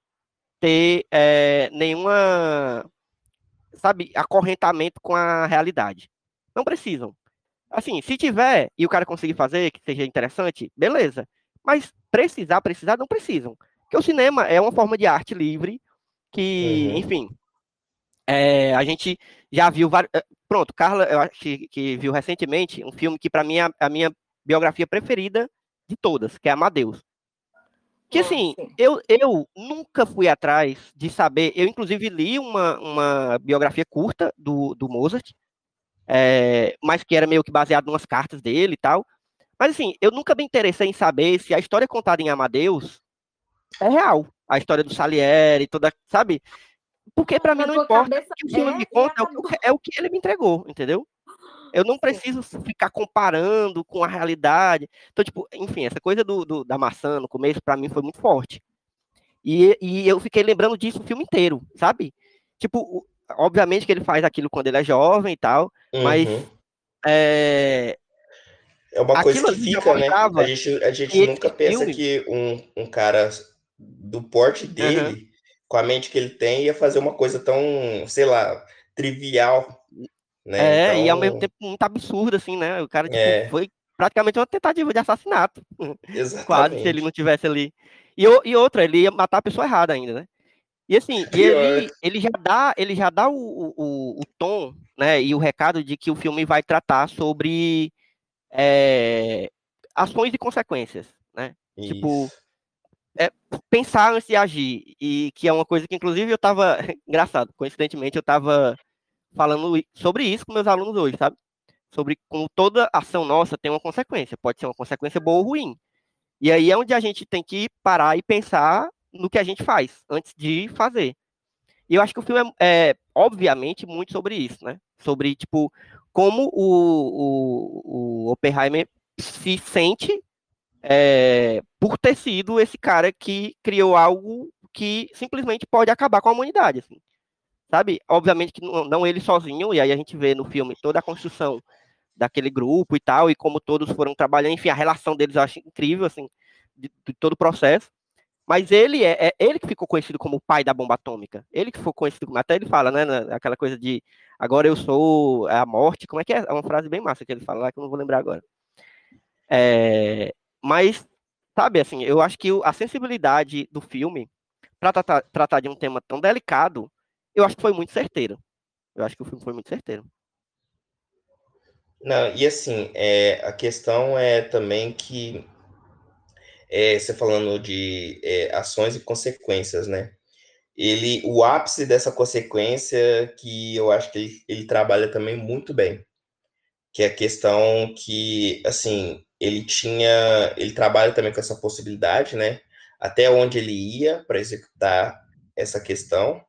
ter é, nenhuma, sabe, acorrentamento com a realidade. Não precisam. Assim, se tiver e o cara conseguir fazer, que seja interessante, beleza. Mas precisar, precisar, não precisam. Porque o cinema é uma forma de arte livre que, uhum. enfim, é, a gente já viu vários. Eh, pronto, Carla, eu acho que, que viu recentemente um filme que, para mim, é a minha biografia preferida de todas, que é Amadeus. Que assim, eu, eu nunca fui atrás de saber. Eu, inclusive, li uma, uma biografia curta do, do Mozart, é, mas que era meio que baseado em umas cartas dele e tal. Mas assim, eu nunca me interessei em saber se a história contada em Amadeus é real. A história do Salieri, toda, sabe? Porque para mim não importa. O que o filme é, me conta é o, que, é o que ele me entregou, entendeu? Eu não preciso ficar comparando com a realidade. Então, tipo, enfim, essa coisa do, do da maçã no começo, para mim, foi muito forte. E, e eu fiquei lembrando disso o filme inteiro, sabe? Tipo, obviamente que ele faz aquilo quando ele é jovem e tal, uhum. mas é, é uma coisa que fica, né? A gente, a gente nunca pensa filme... que um, um cara do porte dele, uhum. com a mente que ele tem, ia fazer uma coisa tão, sei lá, trivial né? É, então... e ao mesmo tempo muito absurdo, assim, né? O cara tipo, é. foi praticamente uma tentativa de assassinato. Exatamente. Quase, se ele não tivesse ali. E, e outra, ele ia matar a pessoa errada ainda, né? E assim, e ele, ele já dá, ele já dá o, o, o, tom, né, e o recado de que o filme vai tratar sobre é, ações e consequências, né? Isso. Tipo, é, pensar antes de agir, e que é uma coisa que, inclusive, eu tava, engraçado, coincidentemente, eu tava falando sobre isso com meus alunos hoje, sabe? Sobre como toda ação nossa tem uma consequência, pode ser uma consequência boa ou ruim. E aí é onde a gente tem que parar e pensar no que a gente faz antes de fazer. E eu acho que o filme é, é obviamente, muito sobre isso, né? Sobre, tipo, como o, o, o Oppenheimer se sente é, por ter sido esse cara que criou algo que simplesmente pode acabar com a humanidade, assim sabe? Obviamente que não, não, ele sozinho, e aí a gente vê no filme toda a construção daquele grupo e tal, e como todos foram trabalhando, enfim, a relação deles eu acho incrível, assim, de, de todo o processo. Mas ele é, é, ele que ficou conhecido como o pai da bomba atômica. Ele que ficou conhecido até ele fala, né, aquela coisa de agora eu sou a morte, como é que é? É uma frase bem massa que ele fala lá, que eu não vou lembrar agora. É, mas, sabe, assim, eu acho que a sensibilidade do filme para tratar, tratar de um tema tão delicado eu acho que foi muito certeiro. Eu acho que o filme foi muito certeiro. Não, e assim, é, a questão é também que é, você falando de é, ações e consequências, né? Ele, o ápice dessa consequência que eu acho que ele, ele trabalha também muito bem, que é a questão que, assim, ele tinha, ele trabalha também com essa possibilidade, né? Até onde ele ia para executar essa questão,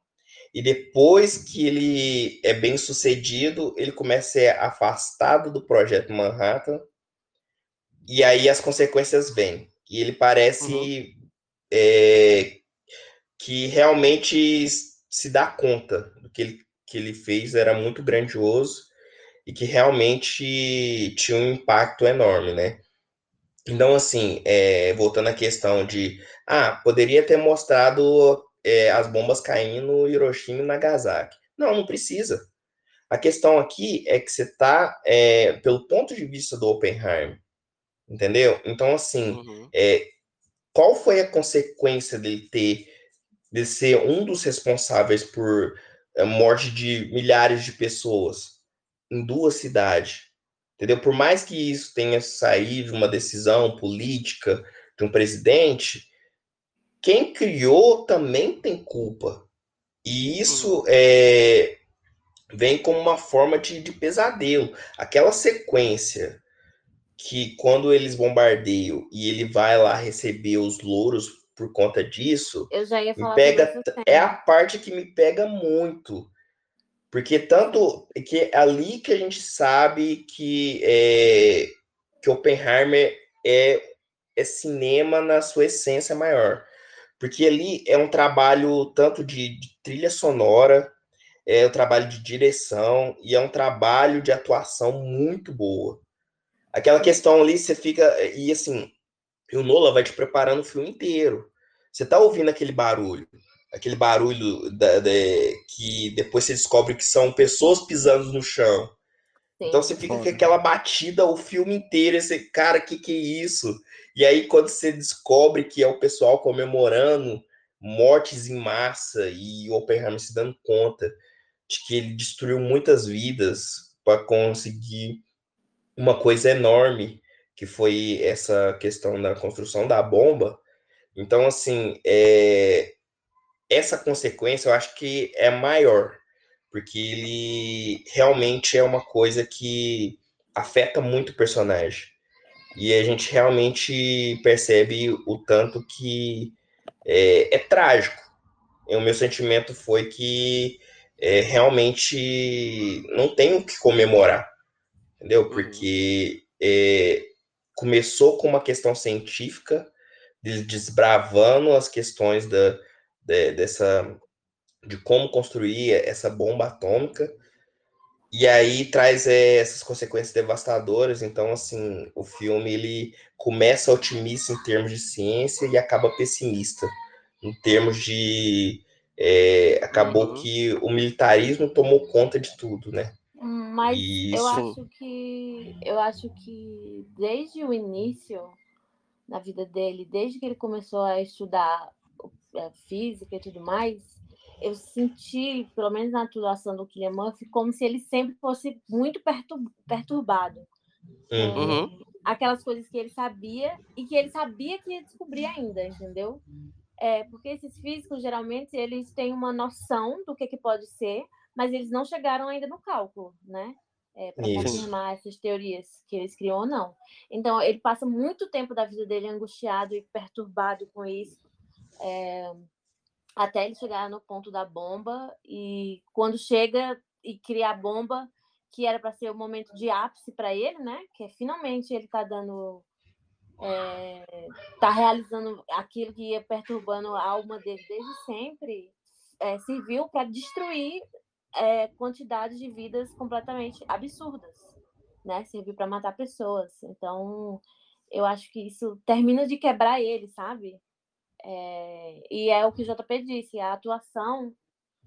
e depois que ele é bem sucedido, ele começa a ser afastado do projeto Manhattan, e aí as consequências vêm. E ele parece uhum. é, que realmente se dá conta do que ele, que ele fez era muito grandioso e que realmente tinha um impacto enorme, né? Então, assim, é, voltando à questão de, ah, poderia ter mostrado é, as bombas caindo no Hiroshima e Nagasaki. Não, não precisa. A questão aqui é que você está, é, pelo ponto de vista do Oppenheimer, entendeu? Então, assim, uhum. é, qual foi a consequência dele ter, de ser um dos responsáveis por a é, morte de milhares de pessoas em duas cidades? Entendeu? Por mais que isso tenha saído de uma decisão política de um presidente, quem criou também tem culpa. E isso é, vem como uma forma de, de pesadelo. Aquela sequência que quando eles bombardeiam e ele vai lá receber os louros por conta disso, eu já ia falar pega, é a parte que me pega muito. Porque tanto que é ali que a gente sabe que é, que Oppenheimer é, é cinema na sua essência maior porque ali é um trabalho tanto de, de trilha sonora, é um trabalho de direção e é um trabalho de atuação muito boa. Aquela questão ali, você fica. E assim, o Nola vai te preparando o filme inteiro. Você tá ouvindo aquele barulho. aquele barulho da, da, que depois você descobre que são pessoas pisando no chão. Sim. Então você fica com aquela batida o filme inteiro, esse cara, que que é isso? E aí quando você descobre que é o pessoal comemorando mortes em massa e o Oppenheimer se dando conta de que ele destruiu muitas vidas para conseguir uma coisa enorme, que foi essa questão da construção da bomba. Então, assim, é, essa consequência eu acho que é maior, porque ele realmente é uma coisa que afeta muito o personagem. E a gente realmente percebe o tanto que é, é trágico. E o meu sentimento foi que é, realmente não tem o que comemorar, entendeu? Uhum. Porque é, começou com uma questão científica, desbravando as questões da, de, dessa de como construir essa bomba atômica e aí traz é, essas consequências devastadoras então assim o filme ele começa otimista em termos de ciência e acaba pessimista em termos de é, acabou uhum. que o militarismo tomou conta de tudo né mas eu acho que eu acho que desde o início na vida dele desde que ele começou a estudar é, física e tudo mais, eu senti, pelo menos na atuação do Killian Murphy, como se ele sempre fosse muito perturbado. Uhum. É, aquelas coisas que ele sabia e que ele sabia que ia descobrir ainda, entendeu? É, porque esses físicos, geralmente, eles têm uma noção do que, que pode ser, mas eles não chegaram ainda no cálculo, né? É, para confirmar essas teorias que eles criam ou não. Então, ele passa muito tempo da vida dele angustiado e perturbado com isso, é, até ele chegar no ponto da bomba e quando chega e cria a bomba que era para ser o momento de ápice para ele, né? Que é finalmente ele está dando é, tá realizando aquilo que ia perturbando a alma dele desde sempre, é, serviu para destruir é, quantidades de vidas completamente absurdas, né? Serviu para matar pessoas. Então, eu acho que isso termina de quebrar ele, sabe? É, e é o que o JP disse, a atuação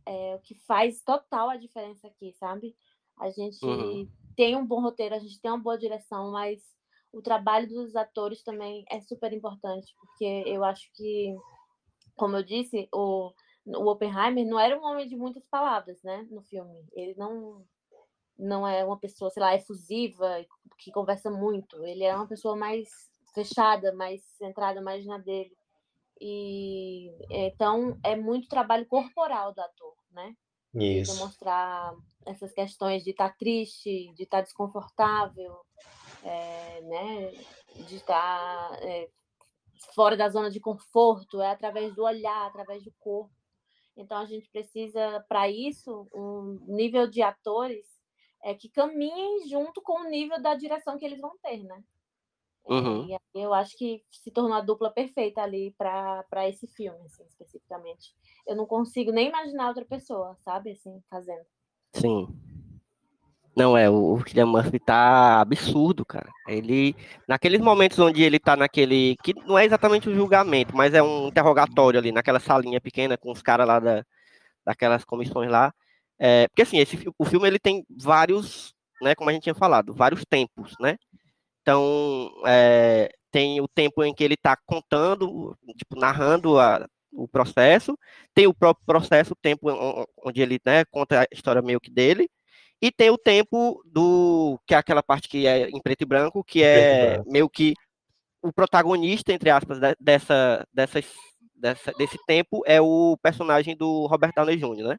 é o que faz total a diferença aqui, sabe? A gente uhum. tem um bom roteiro, a gente tem uma boa direção, mas o trabalho dos atores também é super importante, porque eu acho que, como eu disse, o, o Oppenheimer não era um homem de muitas palavras, né, no filme. Ele não não é uma pessoa, sei lá, efusiva, que conversa muito. Ele é uma pessoa mais fechada, mais centrada mais na dele. E então é muito trabalho corporal do ator, né? Isso. De demonstrar essas questões de estar triste, de estar tá desconfortável, é, né? De estar é, fora da zona de conforto, é através do olhar, através do corpo. Então a gente precisa, para isso, um nível de atores é, que caminhem junto com o nível da direção que eles vão ter, né? Uhum. E eu acho que se tornou a dupla perfeita ali para esse filme, assim, especificamente. Eu não consigo nem imaginar outra pessoa, sabe, assim, fazendo. Sim. Não, é, o Killian Murphy tá absurdo, cara. Ele, naqueles momentos onde ele tá naquele, que não é exatamente um julgamento, mas é um interrogatório ali, naquela salinha pequena com os caras lá da, daquelas comissões lá. É, porque assim, esse, o filme ele tem vários, né, como a gente tinha falado, vários tempos, né? Então, é, tem o tempo em que ele está contando, tipo, narrando a, o processo, tem o próprio processo, o tempo onde ele né, conta a história meio que dele, e tem o tempo do que é aquela parte que é em preto e branco, que é meio que o protagonista, entre aspas, dessa, dessas, dessa, desse tempo é o personagem do Robert Downey Jr., né?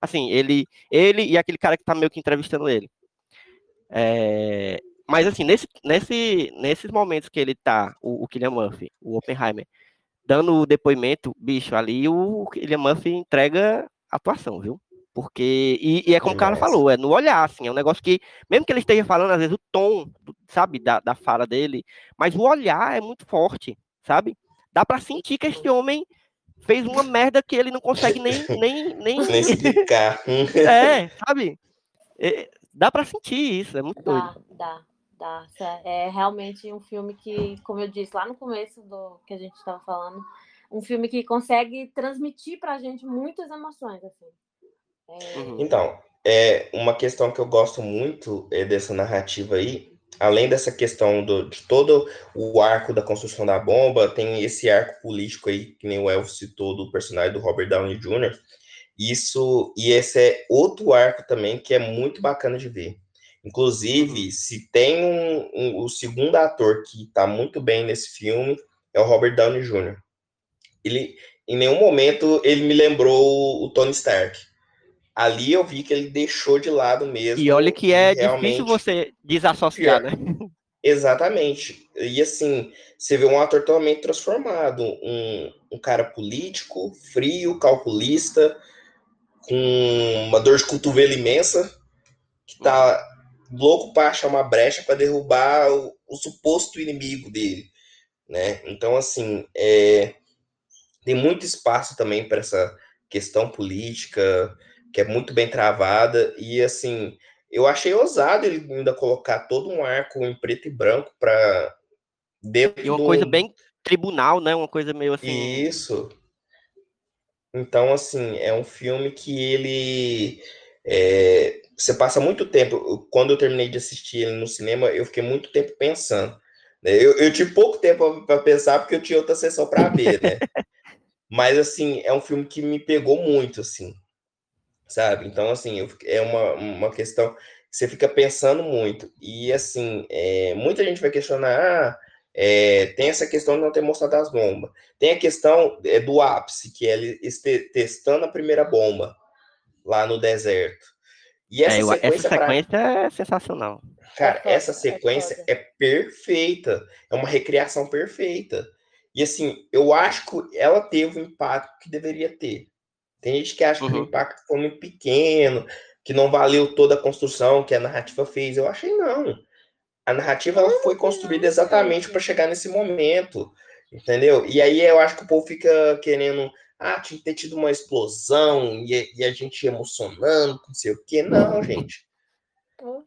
Assim, ele, ele e aquele cara que está meio que entrevistando ele. É, mas assim, nesse, nesse, nesses momentos que ele tá, o, o Killian Murphy, o Oppenheimer, dando o depoimento, bicho, ali o Killian Murphy entrega atuação, viu? Porque, e, e é como o cara falou, é no olhar, assim, é um negócio que, mesmo que ele esteja falando, às vezes o tom, sabe, da, da fala dele, mas o olhar é muito forte, sabe? Dá para sentir que este homem fez uma merda que ele não consegue nem nem nem, nem explicar. é, sabe? É, dá para sentir isso, é muito dá, doido. Dá, Tá? É realmente um filme que, como eu disse lá no começo do que a gente estava falando, um filme que consegue transmitir pra gente muitas emoções, assim. Uhum. Então, é uma questão que eu gosto muito é dessa narrativa aí, além dessa questão do, de todo o arco da construção da bomba, tem esse arco político aí, que nem o Elvo citou, do personagem do Robert Downey Jr., isso, e esse é outro arco também que é muito bacana de ver. Inclusive, se tem um, um, o segundo ator que está muito bem nesse filme, é o Robert Downey Jr. Ele, em nenhum momento, ele me lembrou o Tony Stark. Ali eu vi que ele deixou de lado mesmo. E olha que é difícil você desassociar, né? Exatamente. E assim, você vê um ator totalmente transformado. Um, um cara político, frio, calculista, com uma dor de cotovelo imensa, que tá louco para achar uma brecha para derrubar o, o, suposto inimigo dele, né? Então, assim, é, tem muito espaço também para essa questão política, que é muito bem travada, e assim, eu achei ousado ele ainda colocar todo um arco em preto e branco para E uma do... coisa bem tribunal, né? Uma coisa meio assim. Isso. Então, assim, é um filme que ele. É, você passa muito tempo. Quando eu terminei de assistir ele no cinema, eu fiquei muito tempo pensando. Né? Eu, eu tive pouco tempo para pensar porque eu tinha outra sessão para ver, né? Mas, assim, é um filme que me pegou muito, assim, sabe? Então, assim, eu, é uma, uma questão que você fica pensando muito. E, assim, é, muita gente vai questionar, ah, é, tem essa questão de não ter mostrado as bombas. Tem a questão é, do ápice, que é ele testando a primeira bomba lá no deserto. E essa, é, sequência, essa sequência pra... é sensacional. Cara, é essa sequência é perfeita. É uma recriação perfeita. E assim, eu acho que ela teve o impacto que deveria ter. Tem gente que acha uhum. que o uhum. impacto foi muito pequeno, que não valeu toda a construção que a narrativa fez. Eu achei não a narrativa ela foi construída exatamente para chegar nesse momento, entendeu? E aí eu acho que o povo fica querendo, ah, tinha que ter tido uma explosão e, e a gente emocionando, não sei o quê. Não, gente.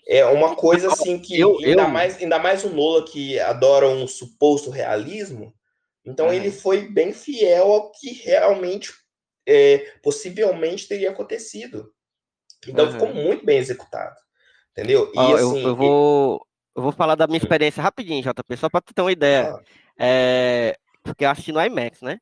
É uma coisa assim que eu, ainda, eu... Mais, ainda mais o Nola que adora um suposto realismo. Então uhum. ele foi bem fiel ao que realmente é, possivelmente teria acontecido. Então uhum. ficou muito bem executado. Entendeu? E, assim, eu, eu, vou, eu vou falar da minha experiência rapidinho, JP, só para tu ter uma ideia. Ah. É, porque eu assisti no IMAX, né?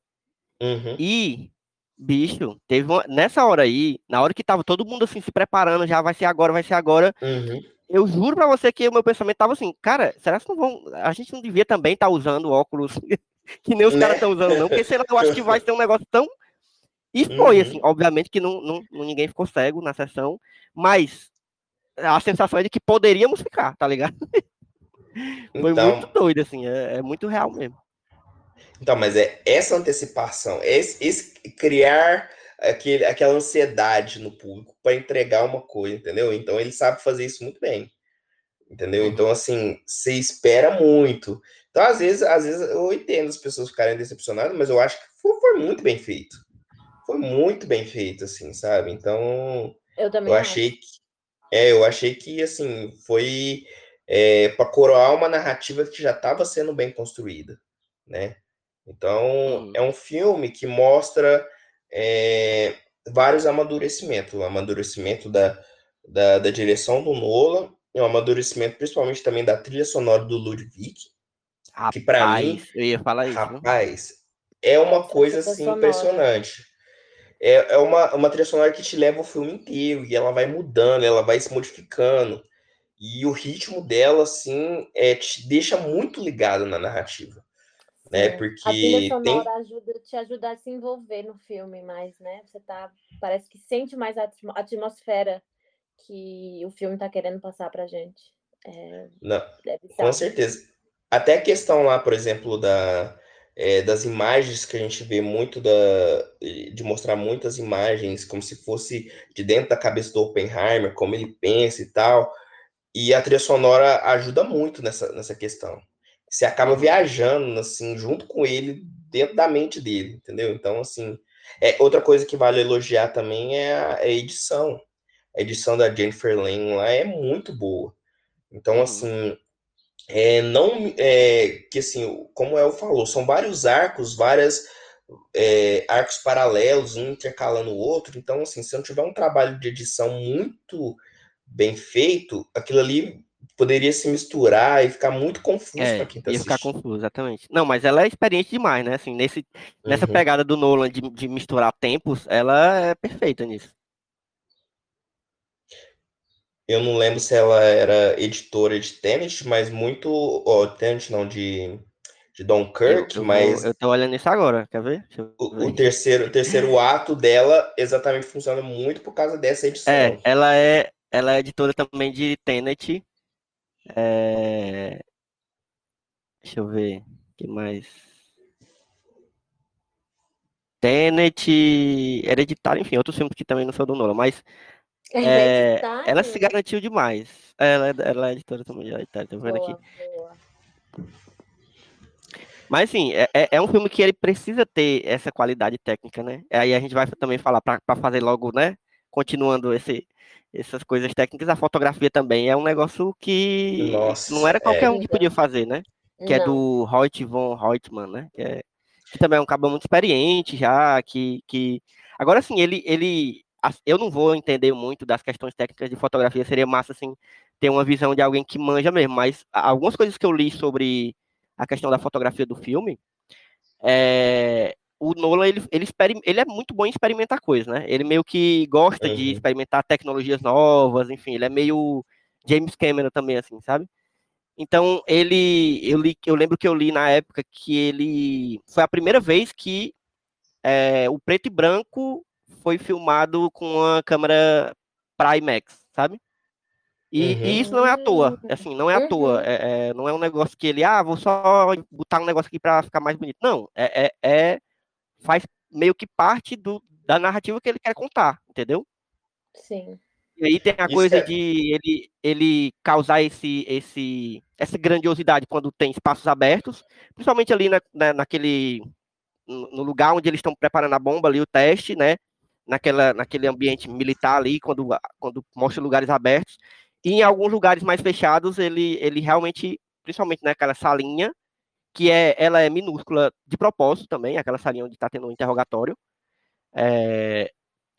Uhum. E, bicho, teve uma, nessa hora aí, na hora que tava todo mundo assim se preparando, já vai ser agora, vai ser agora. Uhum. Eu juro para você que o meu pensamento tava assim, cara, será que não vão. A gente não devia também estar tá usando óculos que nem os né? caras estão usando, não? Porque sei lá, eu acho que vai ser um negócio tão. E foi, uhum. assim, obviamente que não, não, ninguém ficou cego na sessão, mas a sensação é de que poderíamos ficar, tá ligado? Foi então, muito doido, assim, é, é, muito real mesmo. Então, mas é essa antecipação, esse, esse criar aquele, aquela ansiedade no público para entregar uma coisa, entendeu? Então ele sabe fazer isso muito bem. Entendeu? Uhum. Então, assim, você espera muito. Então, às vezes, às vezes eu entendo as pessoas ficarem decepcionadas, mas eu acho que foi, foi muito bem feito. Foi muito bem feito, assim, sabe? Então, eu, também eu achei que é, eu achei que, assim, foi é, para coroar uma narrativa que já estava sendo bem construída, né? Então, uhum. é um filme que mostra é, vários amadurecimentos. O amadurecimento da, da, da, direção do Nolan, e o amadurecimento principalmente também da trilha sonora do Ludwig, rapaz, que para mim... Eu ia falar isso. Rapaz, é uma coisa, assim, impressionante é, é uma, uma trilha sonora que te leva o filme inteiro e ela vai mudando, ela vai se modificando. E o ritmo dela, assim, é, te deixa muito ligado na narrativa. Né? Porque a trilha sonora tem... ajuda, te ajuda a se envolver no filme mais, né? Você tá, parece que sente mais a atmosfera que o filme tá querendo passar pra gente. É, Não, com certeza. Até a questão lá, por exemplo, da, é, das imagens que a gente vê muito da de mostrar muitas imagens como se fosse de dentro da cabeça do Oppenheimer, como ele pensa e tal. E a trilha sonora ajuda muito nessa, nessa questão. Você acaba uhum. viajando assim junto com ele dentro da mente dele, entendeu? Então assim, é outra coisa que vale elogiar também é a, é a edição. A edição da Jennifer Lane lá é muito boa. Então, uhum. assim, é, não é, que assim, como El falou, são vários arcos, várias é, arcos paralelos, um intercalando o outro. Então, assim, se não tiver um trabalho de edição muito bem feito, aquilo ali poderia se misturar e ficar muito confuso É, para quem tá ia ficar assistindo. confuso, exatamente. Não, mas ela é experiente demais, né? Assim, nesse, nessa Uhum. pegada do Nolan de, de misturar tempos, ela é perfeita nisso. Eu não lembro se ela era editora de Tenet, mas muito. Ó, Tenet não, de, de Eu, Dunkirk, eu, vou, mas eu tô olhando isso agora, quer ver? Eu o, ver. o terceiro, o terceiro ato dela exatamente funciona muito por causa dessa edição. É, ela é, ela é editora também de Tenet. É... Deixa eu ver. O que mais? Tenet, Hereditário, enfim, outros filmes que também não são do Nolan, mas é, Hereditário? ela se garantiu demais. Ela, é- ela é editora também de Hereditário, tô vendo aqui. Boa, boa. Mas assim, é, é- é um filme que ele precisa ter essa qualidade técnica, né? Aí a gente vai também falar para fazer logo, né? Continuando esse, essas coisas técnicas, a fotografia também é um negócio que Nossa, não era qualquer é. um que podia fazer, né? Que é Não. do Hoyt von Reutemann, né? Que, é- que também é um cabo muito experiente já, que, que... Agora sim, ele, ele... Eu não vou entender muito das questões técnicas de fotografia, seria massa, assim, ter uma visão de alguém que manja mesmo, mas algumas coisas que eu li sobre a questão da fotografia do filme, é, o Nolan, ele, ele, ele é muito bom em experimentar coisas, né? Ele meio que gosta de Uhum. experimentar tecnologias novas, enfim, ele é meio James Cameron também, assim, sabe? Então, ele, eu, li, eu lembro que eu li na época que ele, foi a primeira vez que é, o preto e branco foi filmado com uma câmera para IMAX, sabe? E, Uhum. e isso não é à toa, assim, não é à toa, Uhum. é- é- não é um negócio que ele, ah, vou só botar um negócio aqui para ficar mais bonito. Não, é, é- é- faz meio que parte do, da narrativa que ele quer contar, entendeu? Sim. E aí tem a Isso coisa é- de ele, ele causar esse, esse, essa grandiosidade quando tem espaços abertos, principalmente ali na, na- naquele no no lugar onde eles estão preparando a bomba ali, o teste, né? Naquela, naquele ambiente militar ali, quando, quando mostra lugares abertos. E em alguns lugares mais fechados, ele, ele realmente, principalmente naquela salinha, que é, ela é minúscula de propósito também, aquela salinha onde está tendo um interrogatório. É,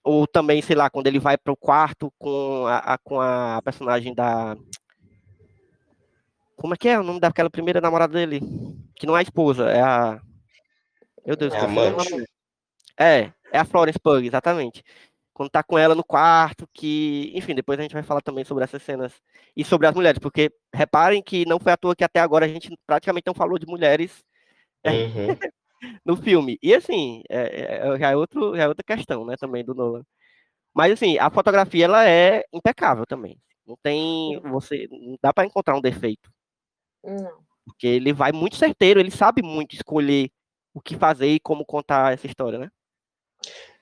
ou também, sei lá, quando ele vai para o quarto com a, a- com a personagem da. Como é que é o nome daquela primeira namorada dele? Que não é a esposa, é a. Meu Deus, É amante. É, é a Florence Pugh, exatamente. Quando tá com ela no quarto, que. Enfim, depois a gente vai falar também sobre essas cenas e sobre as mulheres, porque reparem que não foi à toa que até agora a gente praticamente não falou de mulheres Uhum. no filme. E assim, é, é- já, é outro, já é outra questão, né, também do Nolan. Mas assim, a fotografia ela é impecável também. Não tem, você, não dá para encontrar um defeito, Não. porque ele vai muito certeiro, ele sabe muito escolher o que fazer e como contar essa história, né?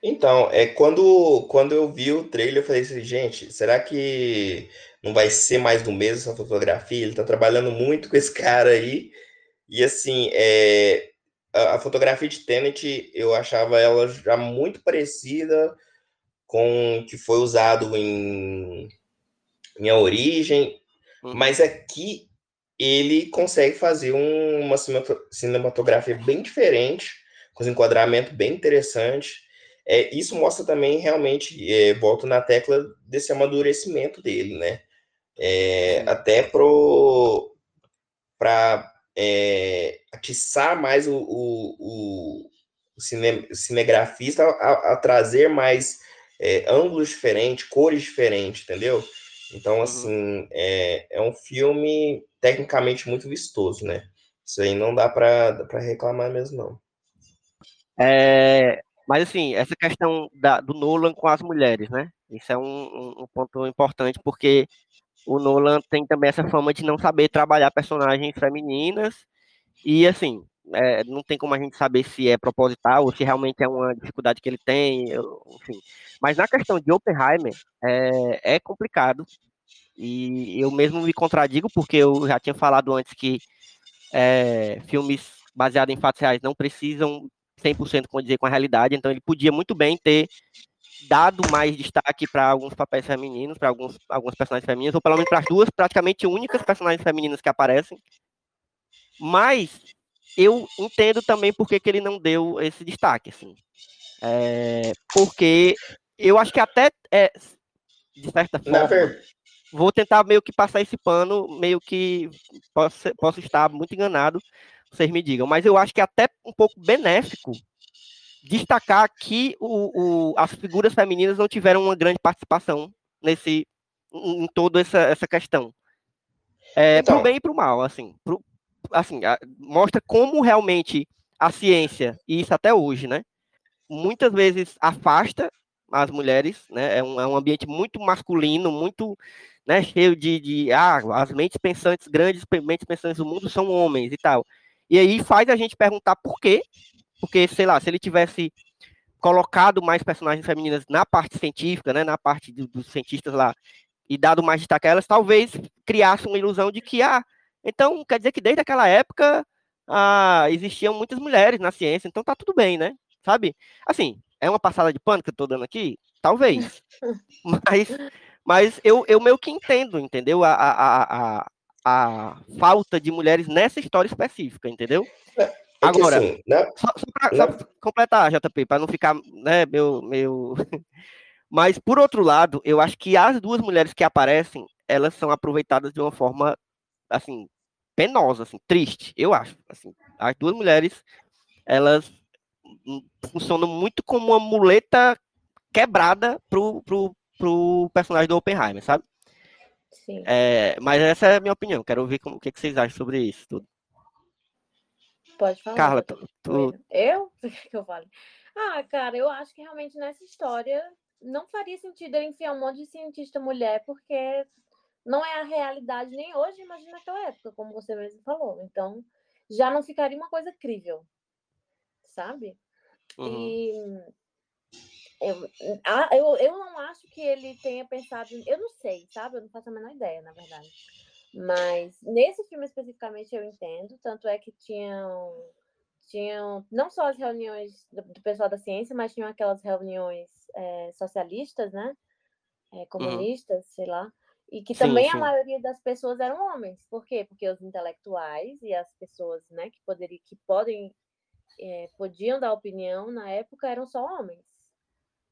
Então, é quando, quando eu vi o trailer, eu falei assim, gente, será que não vai ser mais do mesmo essa fotografia? Ele tá trabalhando muito com esse cara aí. E assim, é, a, a fotografia de Tenet, eu achava ela já muito parecida com o que foi usado em, em A Origem, Uhum. mas aqui ele consegue fazer um- uma cinemato- cinematografia bem diferente, com os enquadramentos bem interessantes. É, isso mostra também realmente, é, volto na tecla desse amadurecimento dele, né? É, até para atiçar mais o, o, o, o cine- cinegrafista a, a trazer mais é, ângulos diferentes, cores diferentes, entendeu? Então, Uhum. assim, é, é um filme tecnicamente muito vistoso, né? Isso aí não dá para reclamar mesmo, não. É, mas assim, essa questão da- do Nolan com as mulheres, né? Isso é um, um- ponto importante, porque o Nolan tem também essa fama de não saber trabalhar personagens femininas, e assim, é, não tem como a gente saber se é proposital ou se realmente é uma dificuldade que ele tem, enfim. Mas na questão de Oppenheimer, é, é complicado, e eu mesmo me contradigo, porque eu já tinha falado antes que é, filmes baseados em fatos reais não precisam 100% condizer com a realidade, então ele podia muito bem ter dado mais destaque para alguns papéis femininos, para alguns, alguns personagens femininos, ou pelo menos para as duas praticamente únicas personagens femininas que aparecem. Mas eu entendo também por que, que ele não deu esse destaque, assim. É, porque eu acho que até, é, de certa forma, ver... vou tentar meio que passar esse pano, meio que posso, posso estar muito enganado, vocês me digam, mas eu acho que é até um pouco benéfico destacar que o, o, as figuras femininas não tiveram uma grande participação nesse em toda essa, essa questão. É, então... Pro bem e pro mal, assim. Pro, assim, a, mostra como realmente a ciência, e isso até hoje, né? Muitas vezes afasta as mulheres, né? É um, é um ambiente muito masculino, muito né, cheio de, de ah, as mentes pensantes, grandes mentes pensantes do mundo são homens e tal. E aí faz a gente perguntar por quê, porque, sei lá, se ele tivesse colocado mais personagens femininas na parte científica, né, na parte do, dos cientistas lá, e dado mais destaque a elas, talvez criasse uma ilusão de que, ah, então quer dizer que desde aquela época ah, existiam muitas mulheres na ciência, então tá tudo bem, né? Sabe? Assim, é uma passada de pano que eu tô dando aqui? Talvez. mas mas eu, eu meio que entendo, entendeu? A, a, a, a falta de mulheres nessa história específica, entendeu? É, Agora, assim, né? só, só para completar, JP, para não ficar né, meu, meu... Mas, por outro lado, eu acho que as duas mulheres que aparecem, elas são aproveitadas de uma forma, assim, penosa, assim, triste, eu acho. Assim, as duas mulheres, elas funcionam muito como uma muleta quebrada pro, pro, pro personagem do Oppenheimer, sabe? Sim. É, mas essa é a minha opinião. Quero ouvir como, o que, que vocês acham sobre isso tudo. Pode falar. Carla, tu, tu... eu? que eu falo? Ah, cara, eu acho que realmente nessa história não faria sentido enfiar um monte de cientista mulher, porque não é a realidade nem hoje, imagina naquela época, como você mesmo falou. Então, já não ficaria uma coisa crível, sabe? Uhum. E eu, eu, eu não acho que ele tenha pensado. Eu não sei, sabe? Eu não faço a menor ideia, na verdade. Mas nesse filme especificamente eu entendo, tanto é que tinham tinham não só as reuniões do, do pessoal da ciência, mas tinham aquelas reuniões é, socialistas, né? É, comunistas, uhum. sei lá. E que também sim, sim. a maioria das pessoas eram homens. Por quê? Porque os intelectuais e as pessoas, né, que poderiam, que podem, é, podiam dar opinião na época eram só homens.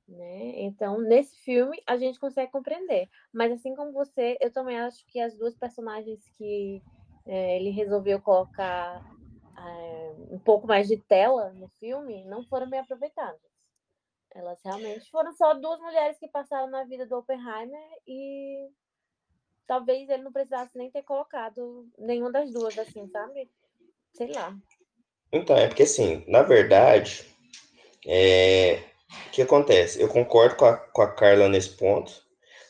Né? Então, nesse filme, a gente consegue compreender. Mas, assim como você, eu também acho que as duas personagens que é, ele resolveu colocar é, um pouco mais de tela no filme não foram bem aproveitadas. Elas realmente foram só duas mulheres que passaram na vida do Oppenheimer e talvez ele não precisasse nem ter colocado nenhuma das duas, assim, sabe? Sei lá. Então, é porque assim, na verdade, é, o que acontece? Eu concordo com a, com a Carla nesse ponto.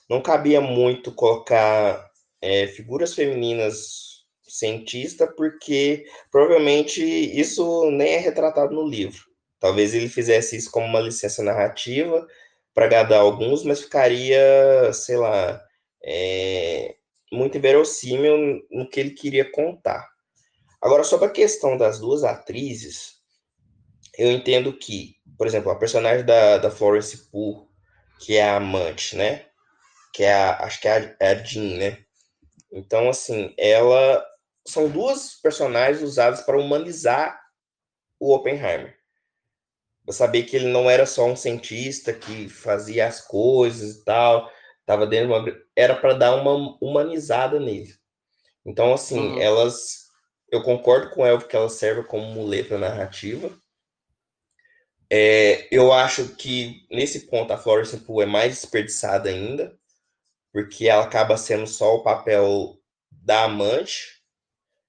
Não cabia muito colocar é, figuras femininas cientista, porque provavelmente isso nem é retratado no livro. Talvez ele fizesse isso como uma licença narrativa para agradar alguns, mas ficaria, sei lá, é, muito inverossímil no que ele queria contar. Agora, sobre a questão das duas atrizes, eu entendo que por exemplo, a personagem da, da Florence Pugh, que é a amante, né? Que é a, acho que é a, é a Jean, né? Então, assim, ela são duas personagens usadas para humanizar o Oppenheimer. Eu saber que ele não era só um cientista que fazia as coisas e tal, tava dentro de uma... era para dar uma humanizada nele. Então, assim, uhum. elas eu concordo com ela que ela serve como muleta narrativa, é, eu acho que nesse ponto a Florence Pugh é mais desperdiçada ainda, porque ela acaba sendo só o papel da amante.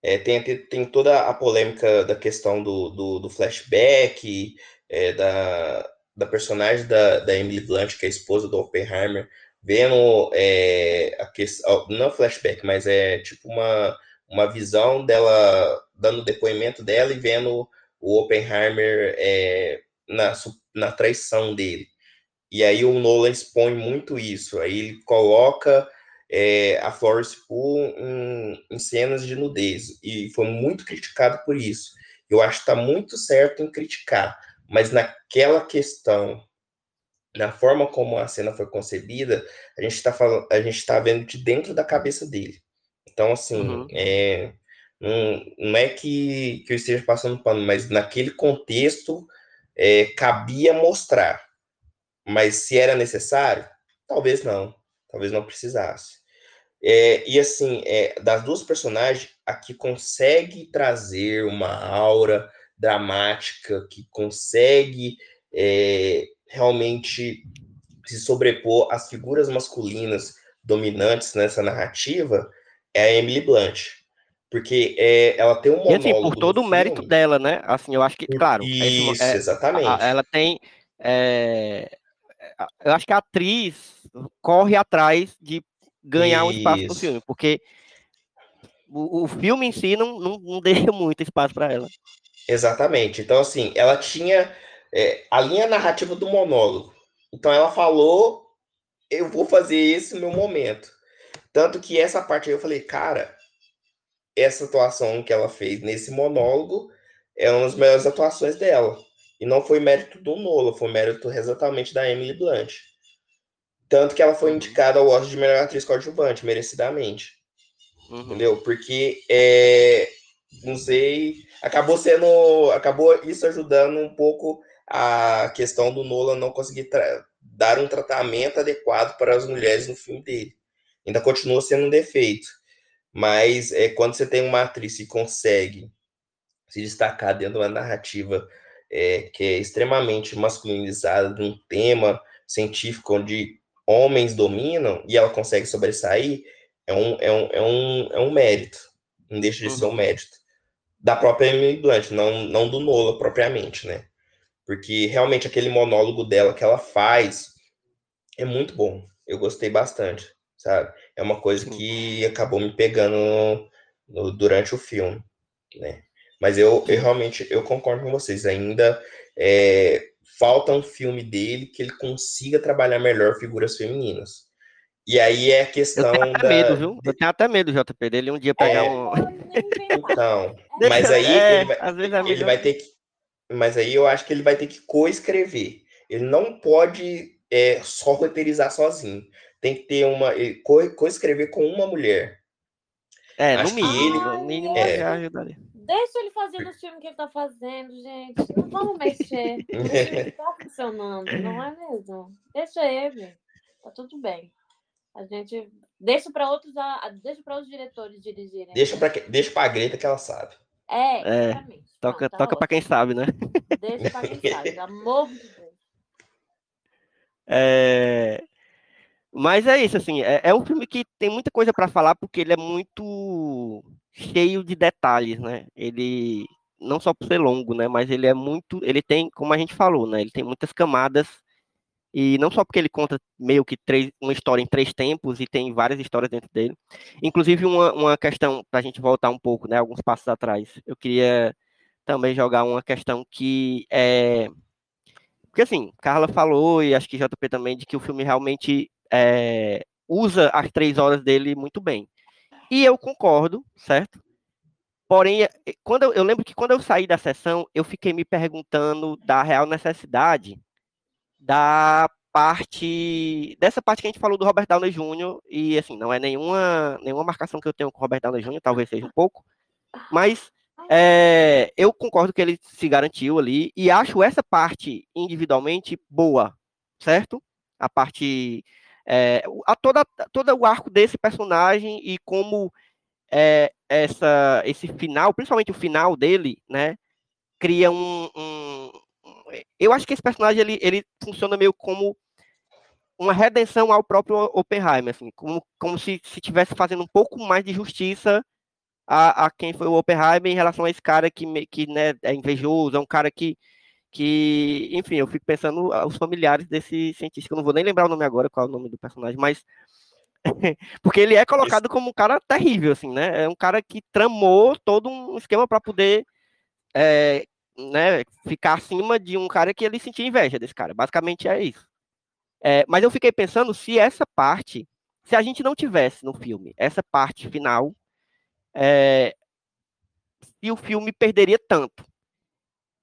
É, tem, tem toda a polêmica da questão do, do, do flashback, é, da, da personagem da, da Emily Blunt, que é a esposa do Oppenheimer, vendo é, a questão, não flashback, mas é tipo uma, uma visão dela, dando depoimento dela e vendo o Oppenheimer é, na, na traição dele. E aí o Nolan expõe muito isso. Aí ele coloca é, a Florence Pugh em, em, cenas de nudez. E foi muito criticado por isso. Eu acho que está muito certo em criticar. Mas naquela questão, na forma como a cena foi concebida, a gente está falando, a gente está vendo de dentro da cabeça dele. Então, assim, uhum. é, Não, não é que, que eu esteja passando pano, mas naquele contexto é, cabia mostrar. Mas se era necessário, talvez não. Talvez não precisasse. É, e assim, é, das duas personagens, a que consegue trazer uma aura dramática, que consegue é, realmente se sobrepor às figuras masculinas dominantes nessa narrativa, é a Emily Blunt. Porque é, ela tem um monólogo. E assim, por todo o mérito filme. dela, né? Assim, eu acho que, claro. Isso, é, exatamente. A, ela tem. É, eu acho que a atriz corre atrás de ganhar Isso. um espaço no filme, porque o, o filme em si não, não, não deixa muito espaço para ela. Exatamente. Então, assim, ela tinha é, a linha narrativa do monólogo. Então, ela falou: eu vou fazer esse no meu momento. Tanto que essa parte aí eu falei, cara, essa atuação que ela fez nesse monólogo é uma das melhores atuações dela. E não foi mérito do Nola, foi mérito exatamente da Emily Blunt. Tanto que ela foi uhum. indicada ao Oscar de melhor atriz coadjuvante, merecidamente. Uhum. Entendeu? Porque é, não sei, acabou sendo, acabou isso ajudando um pouco a questão do Nolan não conseguir dar um tratamento adequado para as mulheres no filme dele. Ainda continua sendo um defeito. Mas é, quando você tem uma atriz que consegue se destacar dentro de uma narrativa é, que é extremamente masculinizada, de um tema científico onde homens dominam e ela consegue sobressair, é um, é um, é um, é um mérito. Não deixa de uhum. ser um uhum. mérito. Da própria Emily Blunt, não, não do Nola propriamente, né? Porque realmente aquele monólogo dela que ela faz é muito bom. Eu gostei bastante, sabe? É uma coisa que acabou me pegando no, no, durante o filme, né? Mas eu, eu realmente eu concordo com vocês. Ainda é, falta um filme dele que ele consiga trabalhar melhor figuras femininas. E aí é a questão. Eu tenho até da... medo, viu? Eu tenho até medo, JP, dele um dia pegar é... um. Então, mas aí é, ele, vai, ele vai ter que. Mas aí eu acho que ele vai ter que coescrever. Ele não pode é, só roteirizar sozinho. Tem que ter uma. coescrever com uma mulher. É, acho no mínimo, ele, no mínimo é, já ajudaria. Deixa ele fazer o filme que ele tá fazendo, gente. Não vamos mexer. Ele tá funcionando, não é mesmo? Deixa ele. Tá tudo bem. A gente deixa para outros, deixa para os diretores dirigirem. Deixa para deixa para a Greta que ela sabe. É, é exatamente. É, toca tá toca para quem sabe, né? Deixa para quem sabe, pelo amor de Deus. É... Mas é isso, assim, é, é um filme que tem muita coisa para falar, porque ele é muito cheio de detalhes, né? Ele não só por ser longo, né? Mas ele é muito, ele tem, como a gente falou, né? Ele tem muitas camadas e não só porque ele conta meio que três, uma história em três tempos e tem várias histórias dentro dele. Inclusive uma, uma questão para a gente voltar um pouco, né? Alguns passos atrás. Eu queria também jogar uma questão que é porque assim, Carla falou e acho que JP também de que o filme realmente é, usa as três horas dele muito bem. E eu concordo, certo? Porém, é, quando eu, eu, lembro que quando eu saí da sessão, eu fiquei me perguntando da real necessidade da parte dessa parte que a gente falou do Robert Downey Jr. e assim, não é nenhuma nenhuma marcação que eu tenho com o Robert Downey Jr., talvez seja um pouco, mas é, eu concordo que ele se garantiu ali e acho essa parte individualmente boa, certo? A parte é, a toda, todo o arco desse personagem e como é, essa, esse final, principalmente o final dele, né, cria um, um, eu acho que esse personagem ele, ele funciona meio como uma redenção ao próprio Oppenheimer, assim, como, como se estivesse fazendo um pouco mais de justiça a, a quem foi o Oppenheimer em relação a esse cara que, que né, é invejoso, é um cara que que, enfim, eu fico pensando os familiares desse cientista, eu não vou nem lembrar o nome agora, qual é o nome do personagem, mas porque ele é colocado como um cara terrível, assim, né? É um cara que tramou todo um esquema para poder é, né, ficar acima de um cara que ele sentia inveja desse cara. Basicamente é isso. É, mas eu fiquei pensando se essa parte, se a gente não tivesse no filme essa parte final, é, se o filme perderia tanto.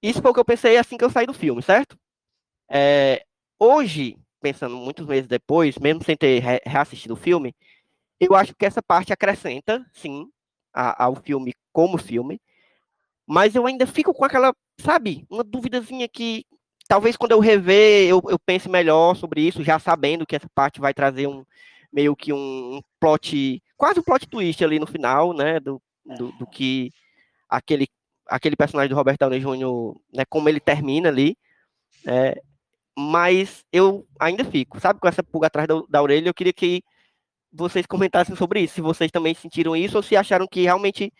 Isso foi o que eu pensei assim que eu saí do filme, certo? É, hoje, pensando muitos meses depois, mesmo sem ter re reassistido o filme, eu acho que essa parte acrescenta, sim, a, ao filme como filme, mas eu ainda fico com aquela, sabe, uma duvidazinha que talvez quando eu rever eu, eu pense melhor sobre isso, já sabendo que essa parte vai trazer um meio que um, um plot, quase um plot twist ali no final, né, do, do, do que aquele aquele personagem do Robert Downey Jr., né, como ele termina ali, é, mas eu ainda fico, sabe, com essa pulga atrás da, da orelha, eu queria que vocês comentassem sobre isso, se vocês também sentiram isso ou se acharam que realmente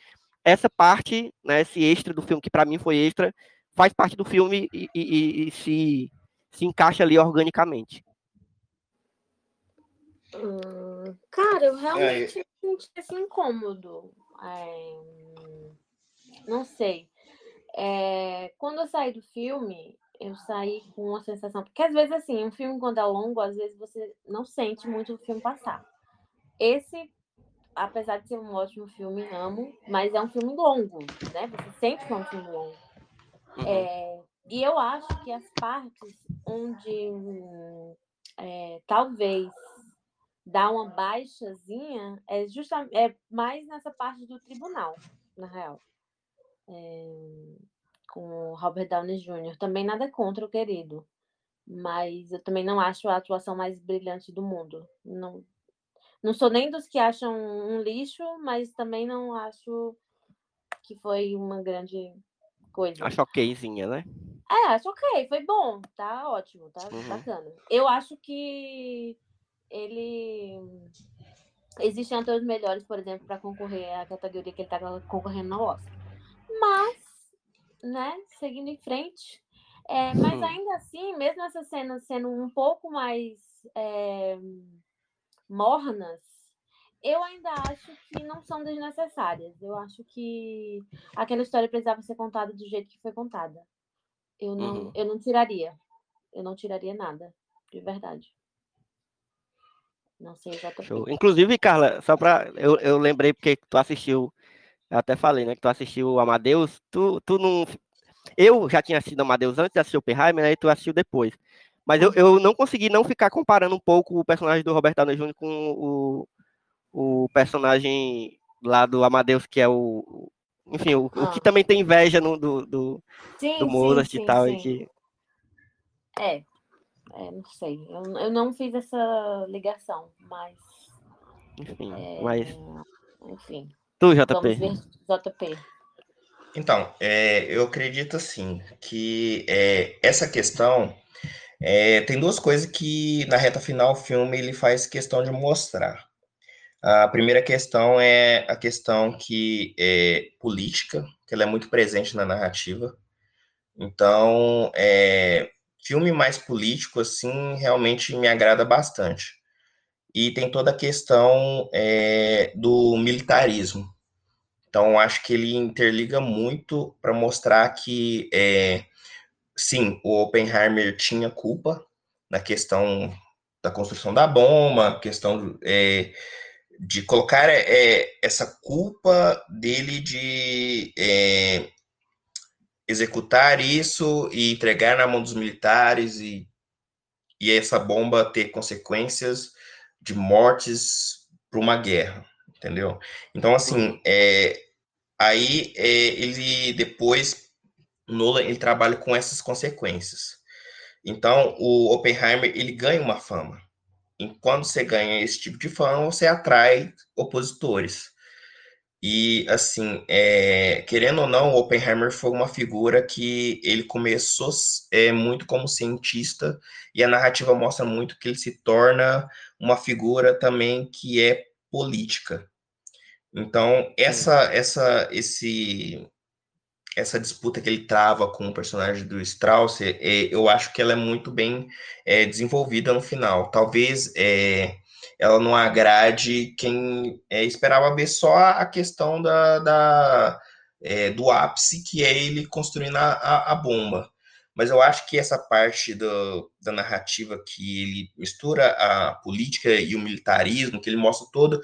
essa parte, né, esse extra do filme, que para mim foi extra, faz parte do filme e, e, e, se, se encaixa ali organicamente. Hum, cara, eu realmente é, senti esse incômodo. É, não sei. É, quando eu saí do filme, eu saí com uma sensação. Porque às vezes, assim, um filme, quando é longo, às vezes você não sente muito o filme passar. Esse, apesar de ser um ótimo filme, amo, mas é um filme longo, né? Você sente que é um filme longo. Uhum. É, e eu acho que as partes onde é, talvez dá uma baixazinha é justamente é mais nessa parte do tribunal, na real. É, com o Robert Downey Jr. Também nada contra o querido, mas eu também não acho a atuação mais brilhante do mundo. Não, não sou nem dos que acham um lixo, mas também não acho que foi uma grande coisa. Acho okzinha, né? É, acho ok, foi bom, tá ótimo, tá uhum. bacana. Eu acho que ele existem atores melhores, por exemplo, para concorrer à categoria que ele tá concorrendo no Oscar. Mas, né, seguindo em frente. É, mas uhum. ainda assim, mesmo essas cenas sendo um pouco mais é, mornas, eu ainda acho que não são desnecessárias. Eu acho que aquela história precisava ser contada do jeito que foi contada. Eu não, uhum. eu não tiraria. Eu não tiraria nada, de verdade. Não sei exatamente. Show. Inclusive, Carla, só para eu, eu lembrei porque tu assistiu eu até falei, né, que tu assistiu o Amadeus, tu, tu não... Eu já tinha assistido Amadeus antes de assistir o Oppenheimer, né, e tu assistiu depois. Mas eu, eu não consegui não ficar comparando um pouco o personagem do Robert Downey Jr. com o, o personagem lá do Amadeus, que é o... Enfim, o, ah. o que ah. também tem inveja no, do, do, sim, do Mozart sim, sim, e tal. E que... É, é, não sei. Eu, eu não fiz essa ligação, mas... Enfim, é, mas... Enfim. Tu, JP. JP. Então, é, eu acredito assim que é, essa questão é, tem duas coisas que na reta final o filme ele faz questão de mostrar. A primeira questão é a questão que é política, que ela é muito presente na narrativa. Então, é, filme mais político assim realmente me agrada bastante e tem toda a questão é, do militarismo. Então, acho que ele interliga muito para mostrar que, é, sim, o Oppenheimer tinha culpa na questão da construção da bomba, questão é, de colocar é, essa culpa dele de é, executar isso e entregar na mão dos militares e, e essa bomba ter consequências de mortes para uma guerra, entendeu? Então, assim, é, aí é, ele depois, Nolan, ele trabalha com essas consequências. Então, o Oppenheimer, ele ganha uma fama. E quando você ganha esse tipo de fama, você atrai opositores. E, assim, é, querendo ou não, o Oppenheimer foi uma figura que ele começou é, muito como cientista, e a narrativa mostra muito que ele se torna uma figura também que é política. Então, essa, essa, esse, essa disputa que ele trava com o personagem do Strauss, é, eu acho que ela é muito bem é, desenvolvida no final. Talvez é, ela não agrade quem é, esperava ver só a questão da, da é, do ápice, que é ele construindo a, a, a, bomba. Mas eu acho que essa parte do, da narrativa que ele mistura a política e o militarismo, que ele mostra toda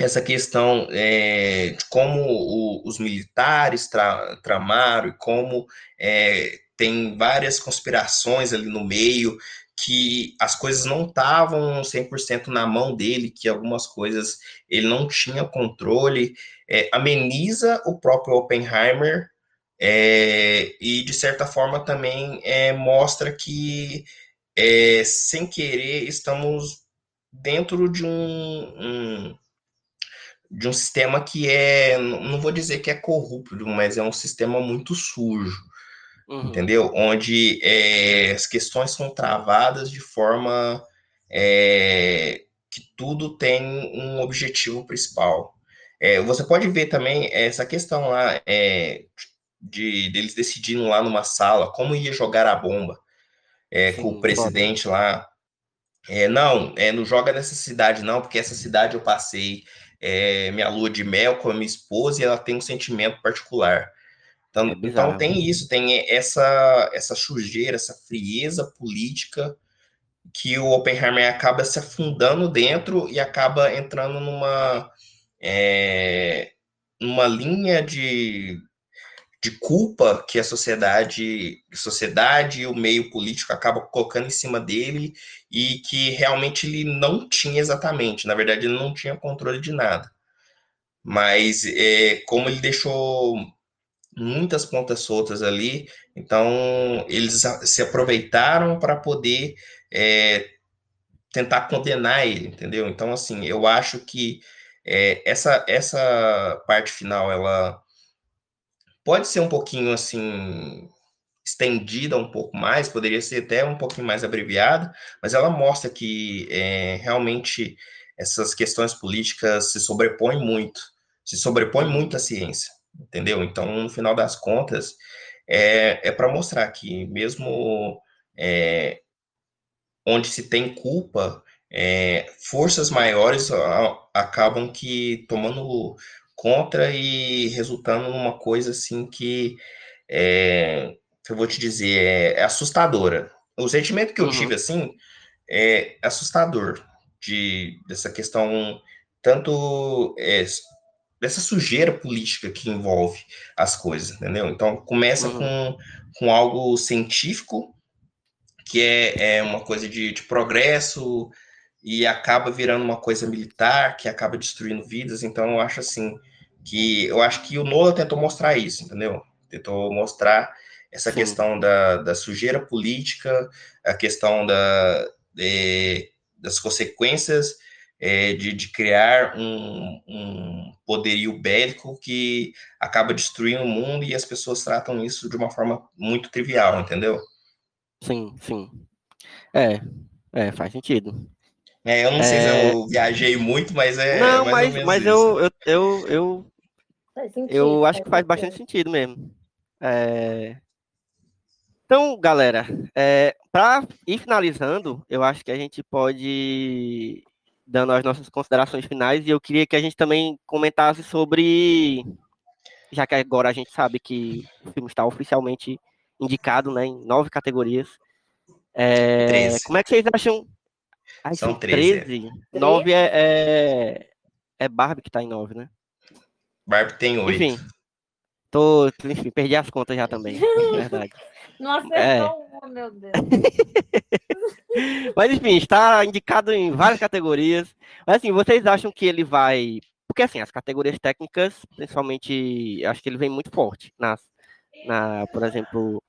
essa questão é, de como o, os militares tra, tramaram e como é, tem várias conspirações ali no meio que as coisas não estavam 100% na mão dele, que algumas coisas ele não tinha controle, é, ameniza o próprio Oppenheimer é, e, de certa forma, também é, mostra que, é, sem querer, estamos dentro de um, um, de um sistema que é, não vou dizer que é corrupto, mas é um sistema muito sujo uhum. entendeu? Onde é, as questões são travadas de forma é, que tudo tem um objetivo principal. É, você pode ver também essa questão lá é, de deles decidindo lá numa sala como ia jogar a bomba é, Sim, com o presidente pode. lá. É, não, é, não joga nessa cidade não, porque essa cidade eu passei é, minha lua de mel com a minha esposa e ela tem um sentimento particular. Então, é então tem isso, tem essa, essa sujeira, essa frieza política que o Oppenheimer acaba se afundando dentro e acaba entrando numa, é, numa linha de, de culpa que a sociedade, sociedade e o meio político acaba colocando em cima dele e que realmente ele não tinha exatamente, na verdade ele não tinha controle de nada. Mas é, como ele deixou muitas pontas soltas ali, então eles se aproveitaram para poder é, tentar condenar ele, entendeu? Então, assim, eu acho que é, essa, essa parte final, ela pode ser um pouquinho, assim, estendida um pouco mais, poderia ser até um pouquinho mais abreviada, mas ela mostra que é, realmente essas questões políticas se sobrepõem muito, se sobrepõem muito à ciência entendeu? Então, no final das contas, é, é para mostrar que mesmo é, onde se tem culpa, é, forças maiores acabam que tomando contra e resultando numa coisa assim que é, eu vou te dizer é, é assustadora. O sentimento que eu uhum. tive assim é assustador de dessa questão tanto é, dessa sujeira política que envolve as coisas, entendeu? Então começa uhum. com, com algo científico, que é, é uma coisa de, de, progresso, e acaba virando uma coisa militar, que acaba destruindo vidas. Então eu acho assim que eu acho que o Nola tentou mostrar isso, entendeu? Tentou mostrar essa Sim. questão da, da sujeira política, a questão da, de, das consequências é, de, de, criar um, um, poderio bélico que acaba destruindo o mundo e as pessoas tratam isso de uma forma muito trivial, entendeu? Sim, sim. É, é faz sentido. É, eu não é... sei se é. eu viajei muito, mas é. Não, mas, mas eu, eu, eu, eu, sentido, eu acho que faz bastante sentido mesmo. É... Então, galera, é, para ir finalizando, eu acho que a gente pode dando as nossas considerações finais, e eu queria que a gente também comentasse sobre, já que agora a gente sabe que o filme está oficialmente indicado né, em nove categorias. É, como é que vocês acham? Ai, são 13. 13. 9 é, é, é Barbie que está em 9, né? Barbie tem 8. Enfim, tô, enfim, perdi as contas já também, é verdade. Não acertou é. uma, meu Deus. Mas enfim, está indicado em várias categorias. Mas assim, vocês acham que ele vai. Porque assim, as categorias técnicas, principalmente, acho que ele vem muito forte. Nas, na, por exemplo,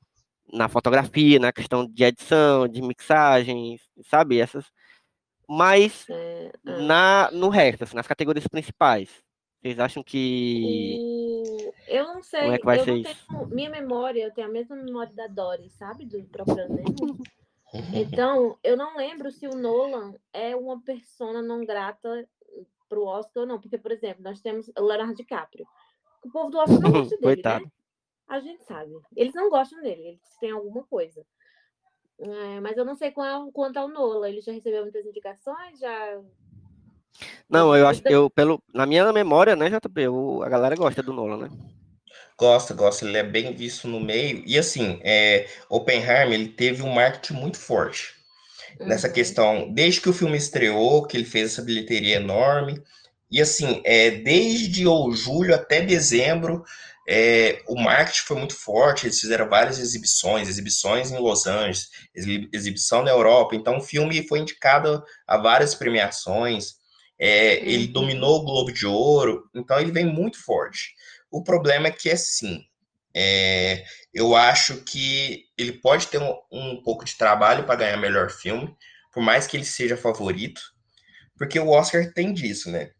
na fotografia, na questão de edição, de mixagem, sabe? Essas. Mas é, é. na, no resto, assim, nas categorias principais. Vocês acham que. Eu não sei. Como é que vai eu ser isso? Tenho... Minha memória, eu tenho a mesma memória da Dory, sabe? Do Procurando Nemo. Então, eu não lembro se o Nolan é uma persona não grata pro Oscar ou não. Porque, por exemplo, nós temos o Leonardo DiCaprio. O povo do Oscar não gosta dele, né? Coitado. né? A gente sabe. Eles não gostam dele, eles têm alguma coisa. É, mas eu não sei qual, quanto ao Nolan. Ele já recebeu muitas indicações, já não, eu acho que eu, pelo, na minha memória, né, JP, eu, a galera gosta do Nolan, né? Gosta, gosta, ele é bem visto no meio. E assim, é, Oppenheimer, ele teve um marketing muito forte uhum. nessa questão, desde que o filme estreou, que ele fez essa bilheteria enorme. E assim, é, desde ou julho até dezembro, é, o marketing foi muito forte, eles fizeram várias exibições, exibições em Los Angeles, exibição na Europa, então o filme foi indicado a várias premiações, é, ele uhum. dominou o Globo de Ouro, então ele vem muito forte. O problema é que, assim, é, eu acho que ele pode ter um, um pouco de trabalho para ganhar melhor filme, por mais que ele seja favorito, porque o Oscar tem disso, né?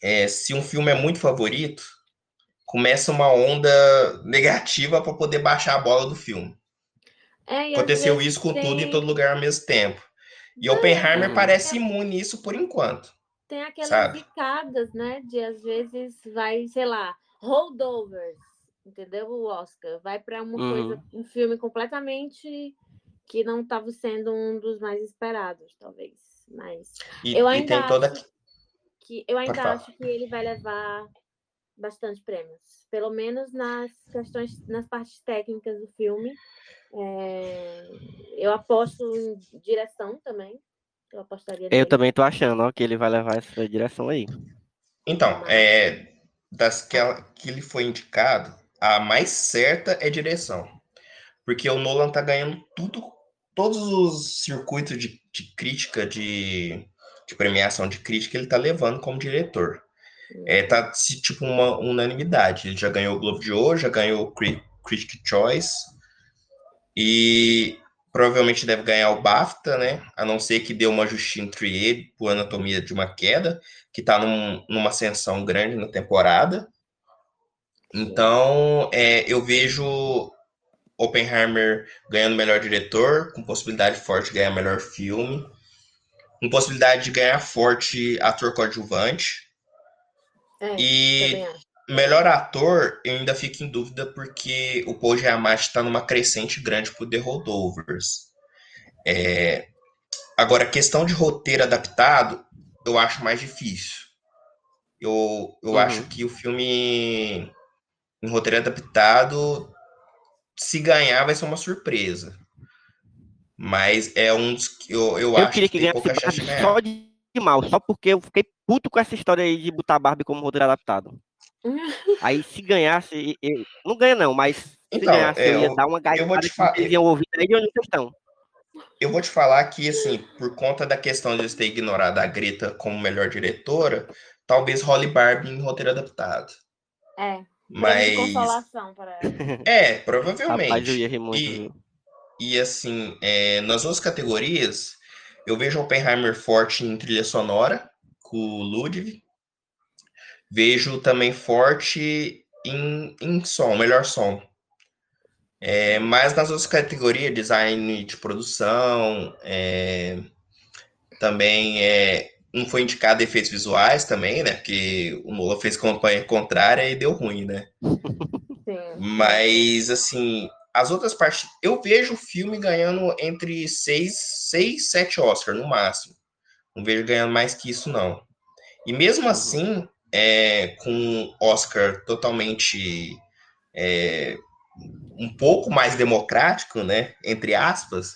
É, se um filme é muito favorito, começa uma onda negativa para poder baixar a bola do filme. É, Aconteceu isso com tem... tudo em todo lugar ao mesmo tempo. E Não, Oppenheimer é... parece imune isso por enquanto. Tem aquelas picadas, né? De às vezes vai, sei lá, holdovers, entendeu? O Oscar vai para uma uhum. coisa, um filme completamente que não estava sendo um dos mais esperados, talvez. Mas e, eu ainda acho toda... que eu ainda acho que ele vai levar bastante prêmios, pelo menos nas questões, nas partes técnicas do filme. É... eu aposto em direção também. Eu apostaria. Eu também tô achando ó, que ele vai levar essa direção aí. Então, é, das que, ela, que ele foi indicado, a mais certa é direção. Porque o Nolan tá ganhando tudo, todos os circuitos de, de crítica, de, de, premiação de crítica, ele tá levando como diretor. É, tá tipo uma unanimidade. Ele já ganhou o Globo de Ouro, já ganhou o Critic Choice. E provavelmente deve ganhar o BAFTA, né? A não ser que dê uma Justine Trier por Anatomia de uma Queda, que está num, numa ascensão grande na temporada. Então, é, eu vejo Oppenheimer ganhando melhor diretor, com possibilidade forte de ganhar melhor filme, com possibilidade de ganhar forte ator coadjuvante. É, e Melhor ator, eu ainda fico em dúvida porque o Paul Giamatti está numa crescente grande pro The Holdovers. É... Agora, questão de roteiro adaptado, eu acho mais difícil. Eu, eu uhum. acho que o filme em roteiro adaptado, se ganhar, vai ser uma surpresa. Mas é um dos que eu, eu, eu acho queria que, que ganhasse só de mal, só porque eu fiquei puto com essa história aí de botar Barbie como roteiro adaptado. Aí se ganhasse, eu, não ganha não, mas se então, ganhasse eu, eu ia dar uma gaiada que vocês iam ouvir aí de onde vocês estão. Eu vou te falar que, assim, por conta da questão de ter ignorado a Greta como melhor diretora, talvez role Barbie em roteiro adaptado. É. Mas. consolação para ela. É, provavelmente. Rapaz, eu ia rir muito, e, e assim, é, nas outras categorias, eu vejo Oppenheimer forte em trilha sonora, o Ludwig, vejo também forte em, em som, melhor som. É, mas nas outras categorias, design de produção, é, também é, não foi indicado efeitos visuais também, né? Porque o Nola fez campanha contrária e deu ruim, né? Sim. Mas, assim, as outras partes... Eu vejo o filme ganhando entre seis, seis sete Oscars, no máximo. Não vejo ganhando mais que isso, não. E mesmo uhum. assim, é, com Oscar totalmente é, um pouco mais democrático, né? Entre aspas,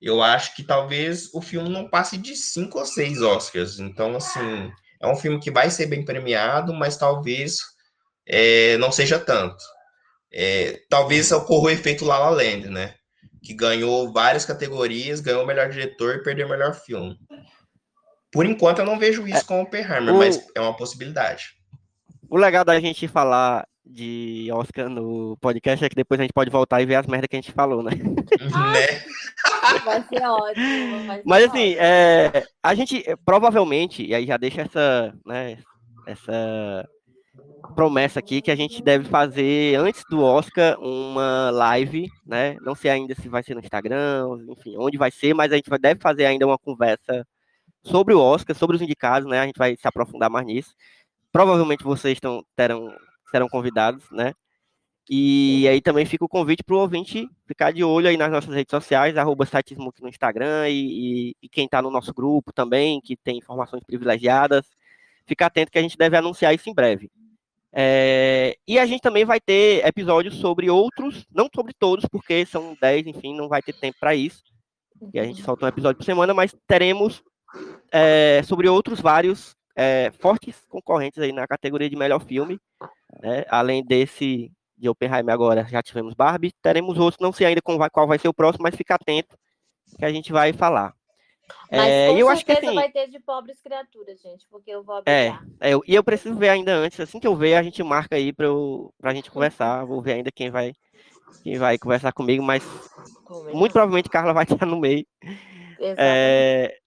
eu acho que talvez o filme não passe de cinco ou seis Oscars. Então, assim, é um filme que vai ser bem premiado, mas talvez é, não seja tanto. É, talvez ocorra o efeito La La Land, né? Que ganhou várias categorias, ganhou o melhor diretor e perdeu o melhor filme. Por enquanto, eu não vejo isso é, com o Oppenheimer, o... mas é uma possibilidade. O legal da gente falar de Oscar no podcast é que depois a gente pode voltar e ver as merdas que a gente falou, né? né? Vai ser ótimo. Vai ser Mas assim, ótimo. É, a gente provavelmente, e aí já deixa essa, né, essa promessa aqui que a gente deve fazer antes do Oscar uma live, né? Não sei ainda se vai ser no Instagram, enfim, onde vai ser, mas a gente deve fazer ainda uma conversa sobre o Oscar, sobre os indicados, né? A gente vai se aprofundar mais nisso. Provavelmente vocês estão, terão, serão convidados, né? E aí também fica o convite para o ouvinte ficar de olho aí nas nossas redes sociais, arroba no Instagram e, e, e quem está no nosso grupo também, que tem informações privilegiadas, fica atento que a gente deve anunciar isso em breve. É, e a gente também vai ter episódios sobre outros, não sobre todos, porque são 10, enfim, não vai ter tempo para isso. E a gente solta um episódio por semana, mas teremos é, sobre outros vários é, fortes concorrentes aí na categoria de melhor filme. Né? Além desse de Oppenheimer agora, já tivemos Barbie, teremos outros, não sei ainda qual vai, qual vai ser o próximo, mas fica atento que a gente vai falar. Mas É, com eu acho que, assim, vai ter de pobres criaturas, gente, porque eu vou É, é, eu- e eu preciso ver ainda antes, assim que eu ver, a gente marca aí pra, eu, pra gente conversar. Vou ver ainda quem vai, quem vai conversar comigo, mas Combinado. muito provavelmente Carla vai estar no meio. Exatamente. É,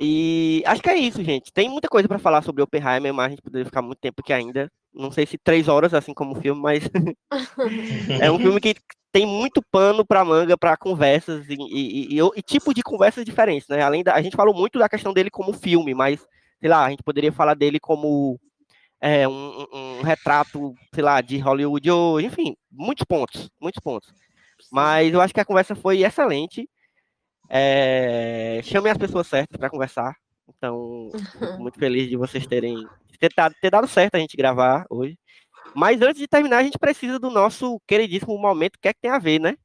e acho que é isso, gente. Tem muita coisa pra falar sobre Oppenheimer, mas a gente poderia ficar muito tempo aqui ainda. Não sei se três horas, assim como o filme, mas é um filme que tem muito pano pra manga, pra conversas e, e, e, e tipo de conversas diferentes, né? Além da, a gente falou muito da questão dele como filme, mas sei lá, a gente poderia falar dele como é, um, um- retrato, sei lá, de Hollywood hoje, enfim, muitos pontos, muitos pontos. Mas eu acho que a conversa foi excelente. É, chamei as pessoas certas para conversar. Então, muito feliz de vocês terem ter, dado- ter dado certo a gente gravar hoje. Mas antes de terminar, a gente precisa do nosso queridíssimo momento, que é que tem a ver, né?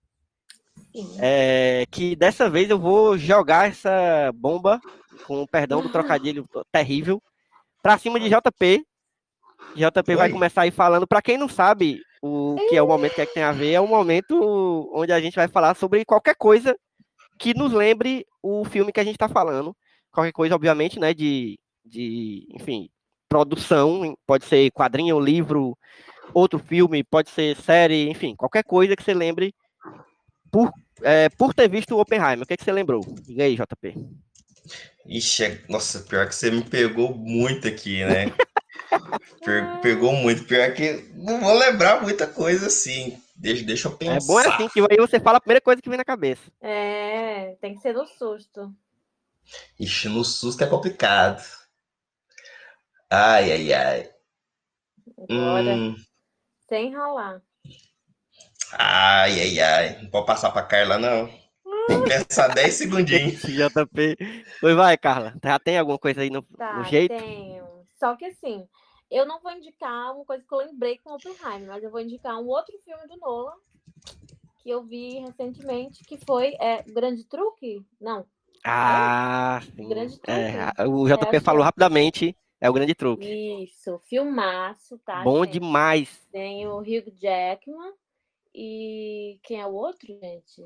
É, que dessa vez eu vou jogar essa bomba, com o perdão do trocadilho terrível, pra cima de JP. JP vai Oi. começar aí falando. Pra quem não sabe o que é o momento que é que tem a ver, é o momento onde a gente vai falar sobre qualquer coisa que nos lembre o filme que a gente tá falando. Qualquer coisa, obviamente, né, de, de enfim, produção, pode ser quadrinho, livro, outro filme, pode ser série, enfim, qualquer coisa que você lembre por, é, por ter visto o Oppenheimer. O que, é que você lembrou? Diga aí, JP. Ixi, é- nossa, pior que você me pegou muito aqui, né? Pegou muito. Pior que não vou lembrar muita coisa assim. Deixa, deixa eu pensar. É bom assim, que aí você fala a primeira coisa que vem na cabeça. É, tem que ser no susto. Ixi, no susto é complicado. Ai, ai, ai. Agora, Hum, sem enrolar. ai, ai, ai. Não pode passar pra Carla, não. Tem que pensar 10 segundinhos. JP. Pois vai, Carla. Já tem alguma coisa aí no, Tá, no jeito? tenho. Só que assim, eu não vou indicar uma coisa que eu lembrei com Oppenheimer, mas eu vou indicar um outro filme do Nolan que eu vi recentemente, que foi é, Grande Truque? Não, Ah, sim. Grande truque. É, o JP que falou é. rapidamente. É o grande truque. isso, filmaço, tá? Bom gente? demais. Tem o Hugh Jackman e quem é o outro, gente?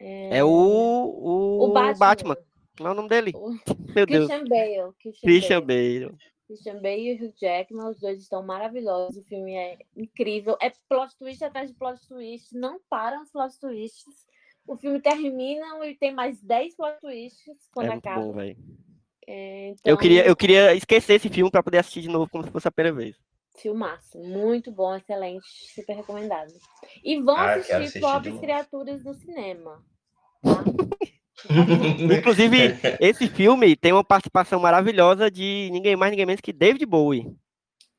É o, o, O Batman. Batman. Não é o nome dele. O Meu Deus. Christian Bale. Christian Christian Bale. Bale. Christian Bale e o Hugh Jackman, os dois estão maravilhosos. O filme é incrível. É plot twist atrás de plot twist. Não param os plot twists. O filme termina e tem mais 10 plot twists quando É muito acaba. bom, velho. É, Eu então, queria, eu queria esquecer esse filme pra poder assistir de novo como se fosse a primeira vez. Filmaço. Muito bom, excelente. Super recomendado. E vão Ah, assistir Pobres. Criaturas no cinema. Tá? Inclusive, esse filme tem uma participação maravilhosa de ninguém mais, ninguém menos que David Bowie,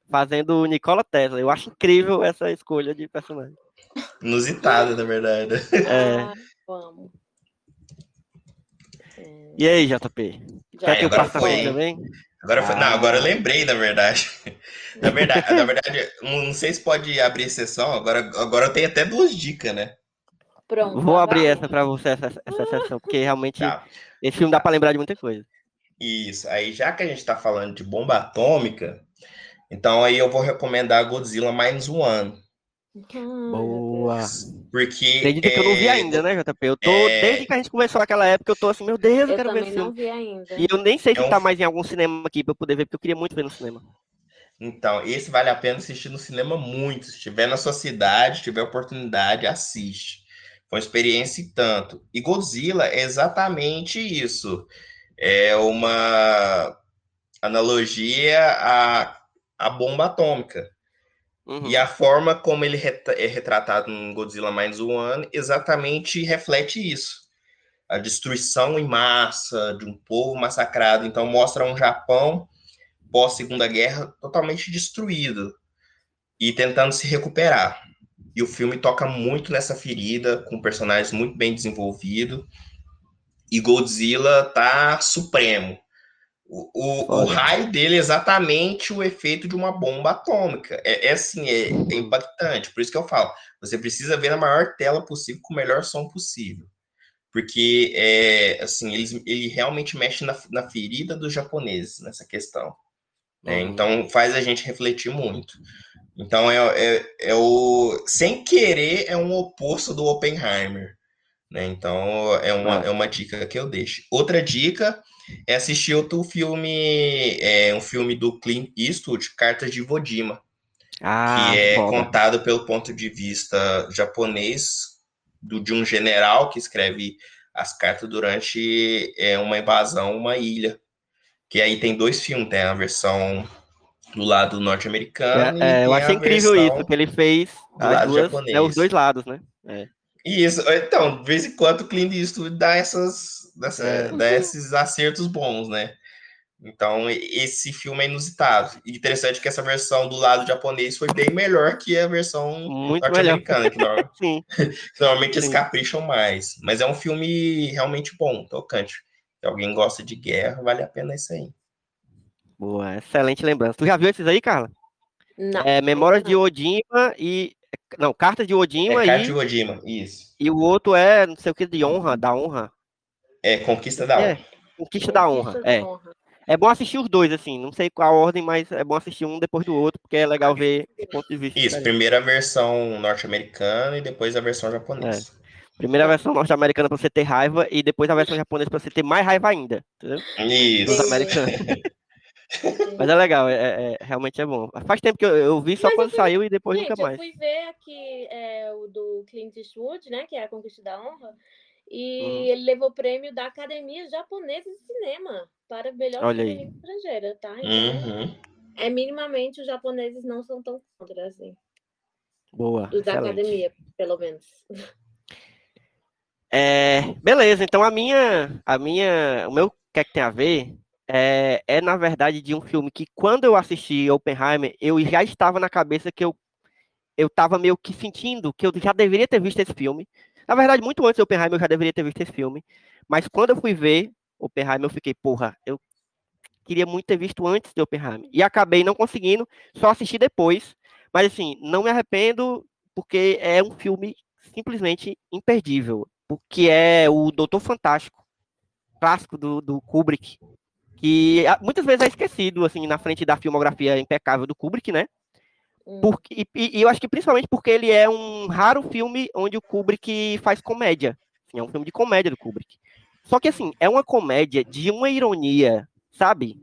fazendo o Nikola Tesla. Eu acho incrível essa escolha de personagem. Inusitado, na verdade. É. Ah, vamos. É, E aí, JP? já Quer que eu agora passe a foi, também? Agora foi. Não, Ah. agora eu lembrei, na verdade. Na verdade, na verdade, não sei se pode abrir exceção. Agora, agora eu tenho até duas dicas, né? Pronto. Vou abrir vai. essa pra você, essa, essa sessão, porque realmente Tá. esse filme dá pra lembrar de muita coisa. Isso. Aí, já que a gente tá falando de bomba atômica, então aí eu vou recomendar Godzilla Minus One. Boa. Porque. Acredita que eu não vi é, ainda, né, JP? Eu tô, é- desde que a gente começou naquela época, eu tô assim, meu Deus, eu, Eu quero ver também esse não filme. vi ainda. E eu nem sei se É um tá mais em algum cinema aqui pra eu poder ver, porque eu queria muito ver no cinema. Então, esse vale a pena assistir no cinema muito. Se estiver na sua cidade, tiver oportunidade, assiste. Foi uma experiência e tanto. E Godzilla é exatamente isso. É uma analogia à, à bomba atômica. Uhum. E a forma como ele é retratado no Godzilla Minus One exatamente reflete isso. A destruição em massa de um povo massacrado. Então mostra um Japão pós-segunda guerra totalmente destruído e tentando se recuperar. E o filme toca muito nessa ferida, com personagens muito bem desenvolvidos. E Godzilla tá supremo. O, o, o raio dele é exatamente o efeito de uma bomba atômica. É, é assim, é, é impactante. Por isso que eu falo, você precisa ver na maior tela possível, com o melhor som possível. Porque, é, assim, ele, ele realmente mexe na, na ferida dos japoneses nessa questão. Né? Então faz a gente refletir muito. Então é, é, é, o. Sem querer, é um oposto do Oppenheimer. Né? Então é uma, ah. é uma dica que eu deixo. Outra dica é assistir outro filme, é um filme do Clint Eastwood, Cartas de Vodima. Ah, que é foda. contado pelo ponto de vista japonês do, de um general que escreve as cartas durante é, uma invasão, uma ilha. Que aí tem dois filmes, tem a versão do lado norte-americano. É, é eu achei incrível isso, que ele fez as duas, né, os dois lados, né? É. Isso, então, de vez em quando o Clint Eastwood dá, essas, dessa, é. dá esses acertos bons, né? Então, esse filme é inusitado. E interessante que essa versão do lado japonês foi bem melhor que a versão norte-americana, que, norm... que, normalmente eles capricham mais. Mas é um filme realmente bom, tocante. Se alguém gosta de guerra, vale a pena isso aí. Boa, excelente lembrança. Tu já viu esses aí, Carla? Não. É, Memórias de Odima e. Não, Cartas de Odima é, Carta e. de Odima, isso. E o outro é, não sei o que, de honra, da honra. É, Conquista da é, Honra. Conquista da Honra, é. É bom assistir os dois, assim, não sei qual a ordem, mas é bom assistir um depois do outro, porque é legal ver o ponto de vista. Isso, primeiro a versão norte-americana e depois a versão japonesa. É. Primeiro a versão norte-americana pra você ter raiva e depois a versão japonesa pra você ter mais raiva ainda, entendeu? Isso. Dos americanos. Mas é legal, é, é, realmente é bom. Faz tempo que eu, eu vi só Mas quando fui, saiu e depois gente, nunca mais. Eu fui ver aqui é, o do Clint Eastwood, né? Que é a Conquista da Honra. E uhum. ele levou o prêmio da Academia Japonesa de Cinema para melhor Olha filme estrangeira, tá? Então, uhum. é minimamente os japoneses não são tão contra, assim. Boa. Os da academia, pelo menos. É, beleza, então a minha, a minha, o meu que é que tem a ver é, é, na verdade, de um filme que, quando eu assisti Oppenheimer, eu já estava na cabeça que eu eu estava meio que sentindo que eu já deveria ter visto esse filme. Na verdade, muito antes de Oppenheimer, eu já deveria ter visto esse filme. Mas quando eu fui ver Oppenheimer, eu fiquei, porra, eu queria muito ter visto antes de Oppenheimer. E acabei não conseguindo, só assisti depois. Mas, assim, não me arrependo, porque é um filme simplesmente imperdível. Porque é o Doutor Fantástico, clássico do, do Kubrick, que muitas vezes é esquecido, assim, na frente da filmografia impecável do Kubrick, né? Hum. Porque, e, e, eu acho que principalmente porque ele é um raro filme onde o Kubrick faz comédia. Assim, é um filme de comédia do Kubrick. Só que, assim, é uma comédia de uma ironia, sabe?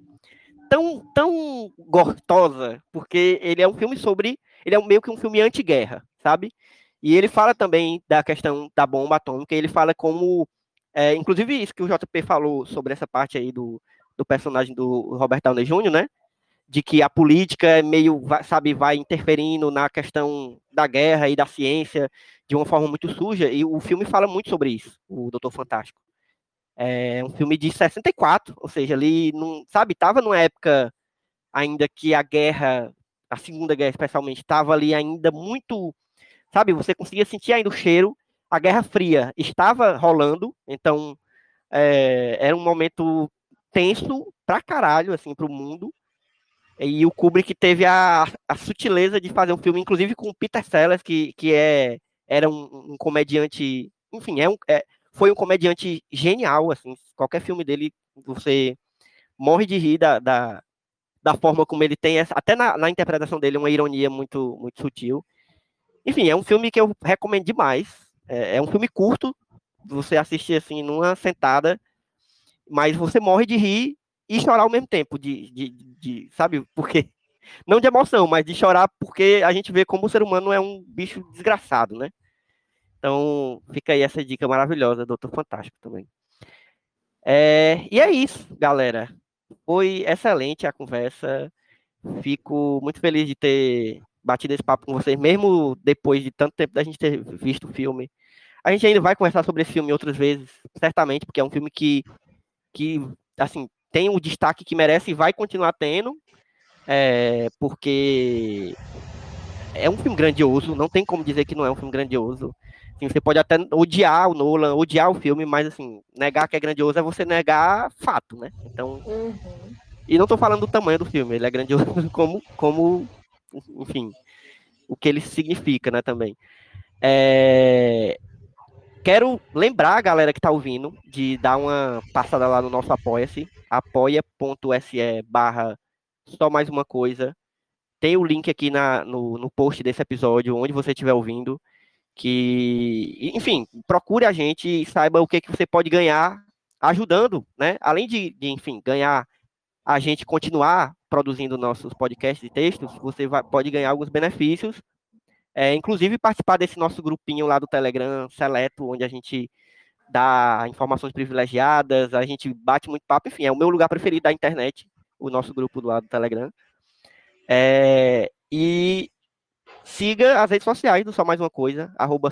Tão, tão gostosa, porque ele é um filme sobre. Ele é meio que um filme anti-guerra, sabe? E ele fala também da questão da bomba atômica, ele fala como. É, inclusive, isso que o JP falou sobre essa parte aí do, do personagem do Robert Downey Jr., né? De que a política é meio, sabe, vai interferindo na questão da guerra e da ciência de uma forma muito suja, e o filme fala muito sobre isso, o Doutor Fantástico. É um filme de 64, ou seja, ali, não, sabe, estava numa época ainda que a guerra, a Segunda Guerra especialmente, estava ali ainda muito, sabe, você conseguia sentir ainda o cheiro, a Guerra Fria estava rolando, então é, era um momento tenso pra caralho, assim, pro mundo. E o Kubrick teve a, a sutileza de fazer um filme, inclusive com o Peter Sellers, que, que é, era um, um comediante, enfim, é um, é, foi um comediante genial, assim, qualquer filme dele, você morre de rir da, da, da forma como ele tem, essa, até na, na interpretação dele, uma ironia muito, muito sutil. Enfim, é um filme que eu recomendo demais, é, é um filme curto, você assistir, assim, numa sentada, mas você morre de rir e chorar ao mesmo tempo, de, de, de, sabe? Porque não de emoção, mas de chorar porque a gente vê como o ser humano é um bicho desgraçado, né? Então, fica aí essa dica maravilhosa, Doutor Fantástico também. É, e é isso, galera. Foi excelente a conversa. Fico muito feliz de ter batido esse papo com vocês, mesmo depois de tanto tempo da gente ter visto o filme. A gente ainda vai conversar sobre esse filme outras vezes, certamente, porque é um filme que que assim tem o destaque que merece e vai continuar tendo, é, porque é um filme grandioso, não tem como dizer que não é um filme grandioso. Assim, você pode até odiar o Nolan, odiar o filme, mas assim, negar que é grandioso é você negar fato, né? Então, uhum. e não estou falando do tamanho do filme, ele é grandioso como, como, enfim, o que ele significa, né, também. É, Quero lembrar a galera que está ouvindo de dar uma passada lá no nosso Apoia-se, apoia.se barra só mais uma coisa. Tem o link aqui na, no, no post desse episódio, onde você estiver ouvindo. Que, enfim, procure a gente e saiba o que, que você pode ganhar ajudando, né? Além de, de enfim, ganhar a gente continuar produzindo nossos podcasts e textos, você vai, pode ganhar alguns benefícios, é, inclusive participar desse nosso grupinho lá do Telegram seleto, onde a gente dá informações privilegiadas, a gente bate muito papo, enfim, é o meu lugar preferido da internet, o nosso grupo do lado do Telegram. É, e siga as redes sociais do Só Mais Uma Coisa, arroba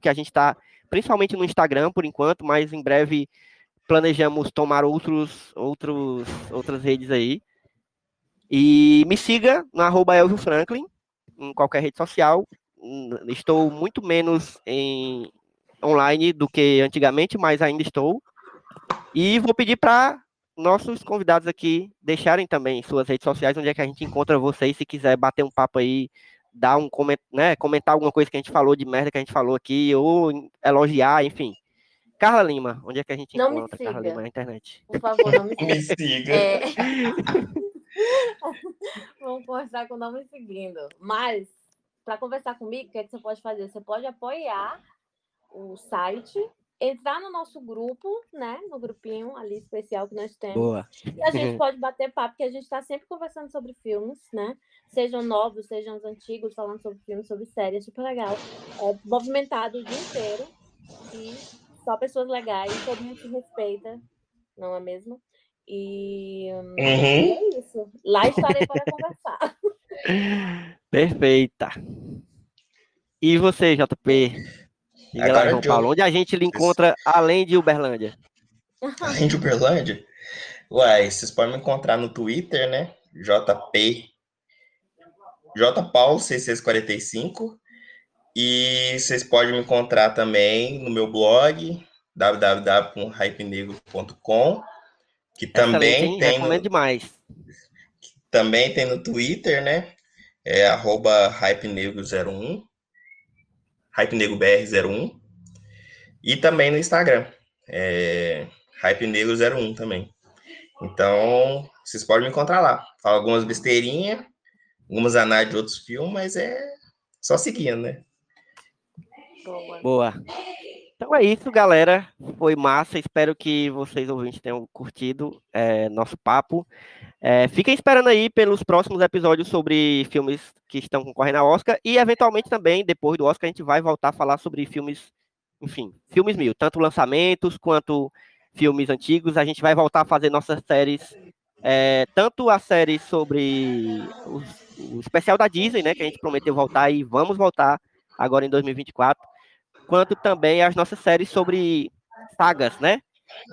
que a gente está principalmente no Instagram por enquanto, mas em breve planejamos tomar outros, outros, outras redes aí. E me siga no arroba Elvio Franklin, em qualquer rede social. Estou muito menos em online do que antigamente, mas ainda estou. E vou pedir para nossos convidados aqui deixarem também suas redes sociais, onde é que a gente encontra vocês, se quiser bater um papo aí, dar um comentário, né, comentar alguma coisa que a gente falou de merda que a gente falou aqui, ou elogiar, enfim. Carla Lima, onde é que a gente não encontra Carla Lima na internet? Por favor, não me siga. Me siga. É... Vamos conversar com não me seguindo. Mas, para conversar comigo, o que, é que você pode fazer? Você pode apoiar o site, entrar no nosso grupo, né? No grupinho ali especial que nós temos. Boa. E a gente pode bater papo, porque a gente está sempre conversando sobre filmes, né? Sejam novos, sejam os antigos, falando sobre filmes, sobre séries, super legal. É movimentado o dia inteiro. E só pessoas legais, todo mundo se respeita, não é mesmo? E, Uhum. e é isso. Lá estarei para conversar. Perfeita. E você, JP? Agora João Paulo, onde a gente lhe encontra além de Uberlândia? Além de Uberlândia? Uai, vocês podem me encontrar no Twitter, né? JP. JPaulo6645. E vocês podem me encontrar também no meu blog, www.hypenegro.com, que também tem, Recomendo no, demais. também tem no Twitter, né? É arroba hypenegro01, hypenegrobr01. E também no Instagram, é hypenegro01 também. Então, vocês podem me encontrar lá. Falo algumas besteirinhas, algumas análises de outros filmes, mas é só seguindo, né? Boa. Boa. Então é isso, galera. Foi massa. Espero que vocês ouvintes tenham curtido é, nosso papo. É, fiquem esperando aí pelos próximos episódios sobre filmes que estão concorrendo ao Oscar e, eventualmente, também, depois do Oscar, a gente vai voltar a falar sobre filmes, enfim, filmes mil, tanto lançamentos quanto filmes antigos. A gente vai voltar a fazer nossas séries, é, tanto a série sobre os, o especial da Disney, né, que a gente prometeu voltar e vamos voltar agora em 2024, quanto também as nossas séries sobre sagas, né?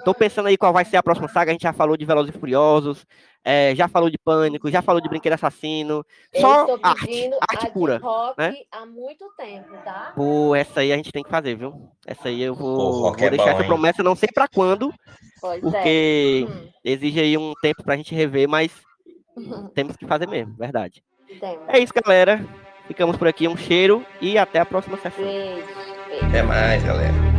Tô pensando aí qual vai ser a próxima saga. A gente já falou de Velozes e Furiosos, é, já falou de Pânico, já falou de Brinquedo Assassino. Eu Só estou arte, arte a de pura. rock né? há muito tempo, tá? Pô, essa aí a gente tem que fazer, viu? Essa aí eu vou, Pô, rock vou é deixar bom, essa hein? promessa, não sei pra quando, Pois porque é. Hum, exige aí um tempo pra gente rever, mas temos que fazer mesmo, verdade. temos. É isso, galera. Ficamos por aqui, um cheiro e até a próxima sessão. Beijo. Até mais, galera.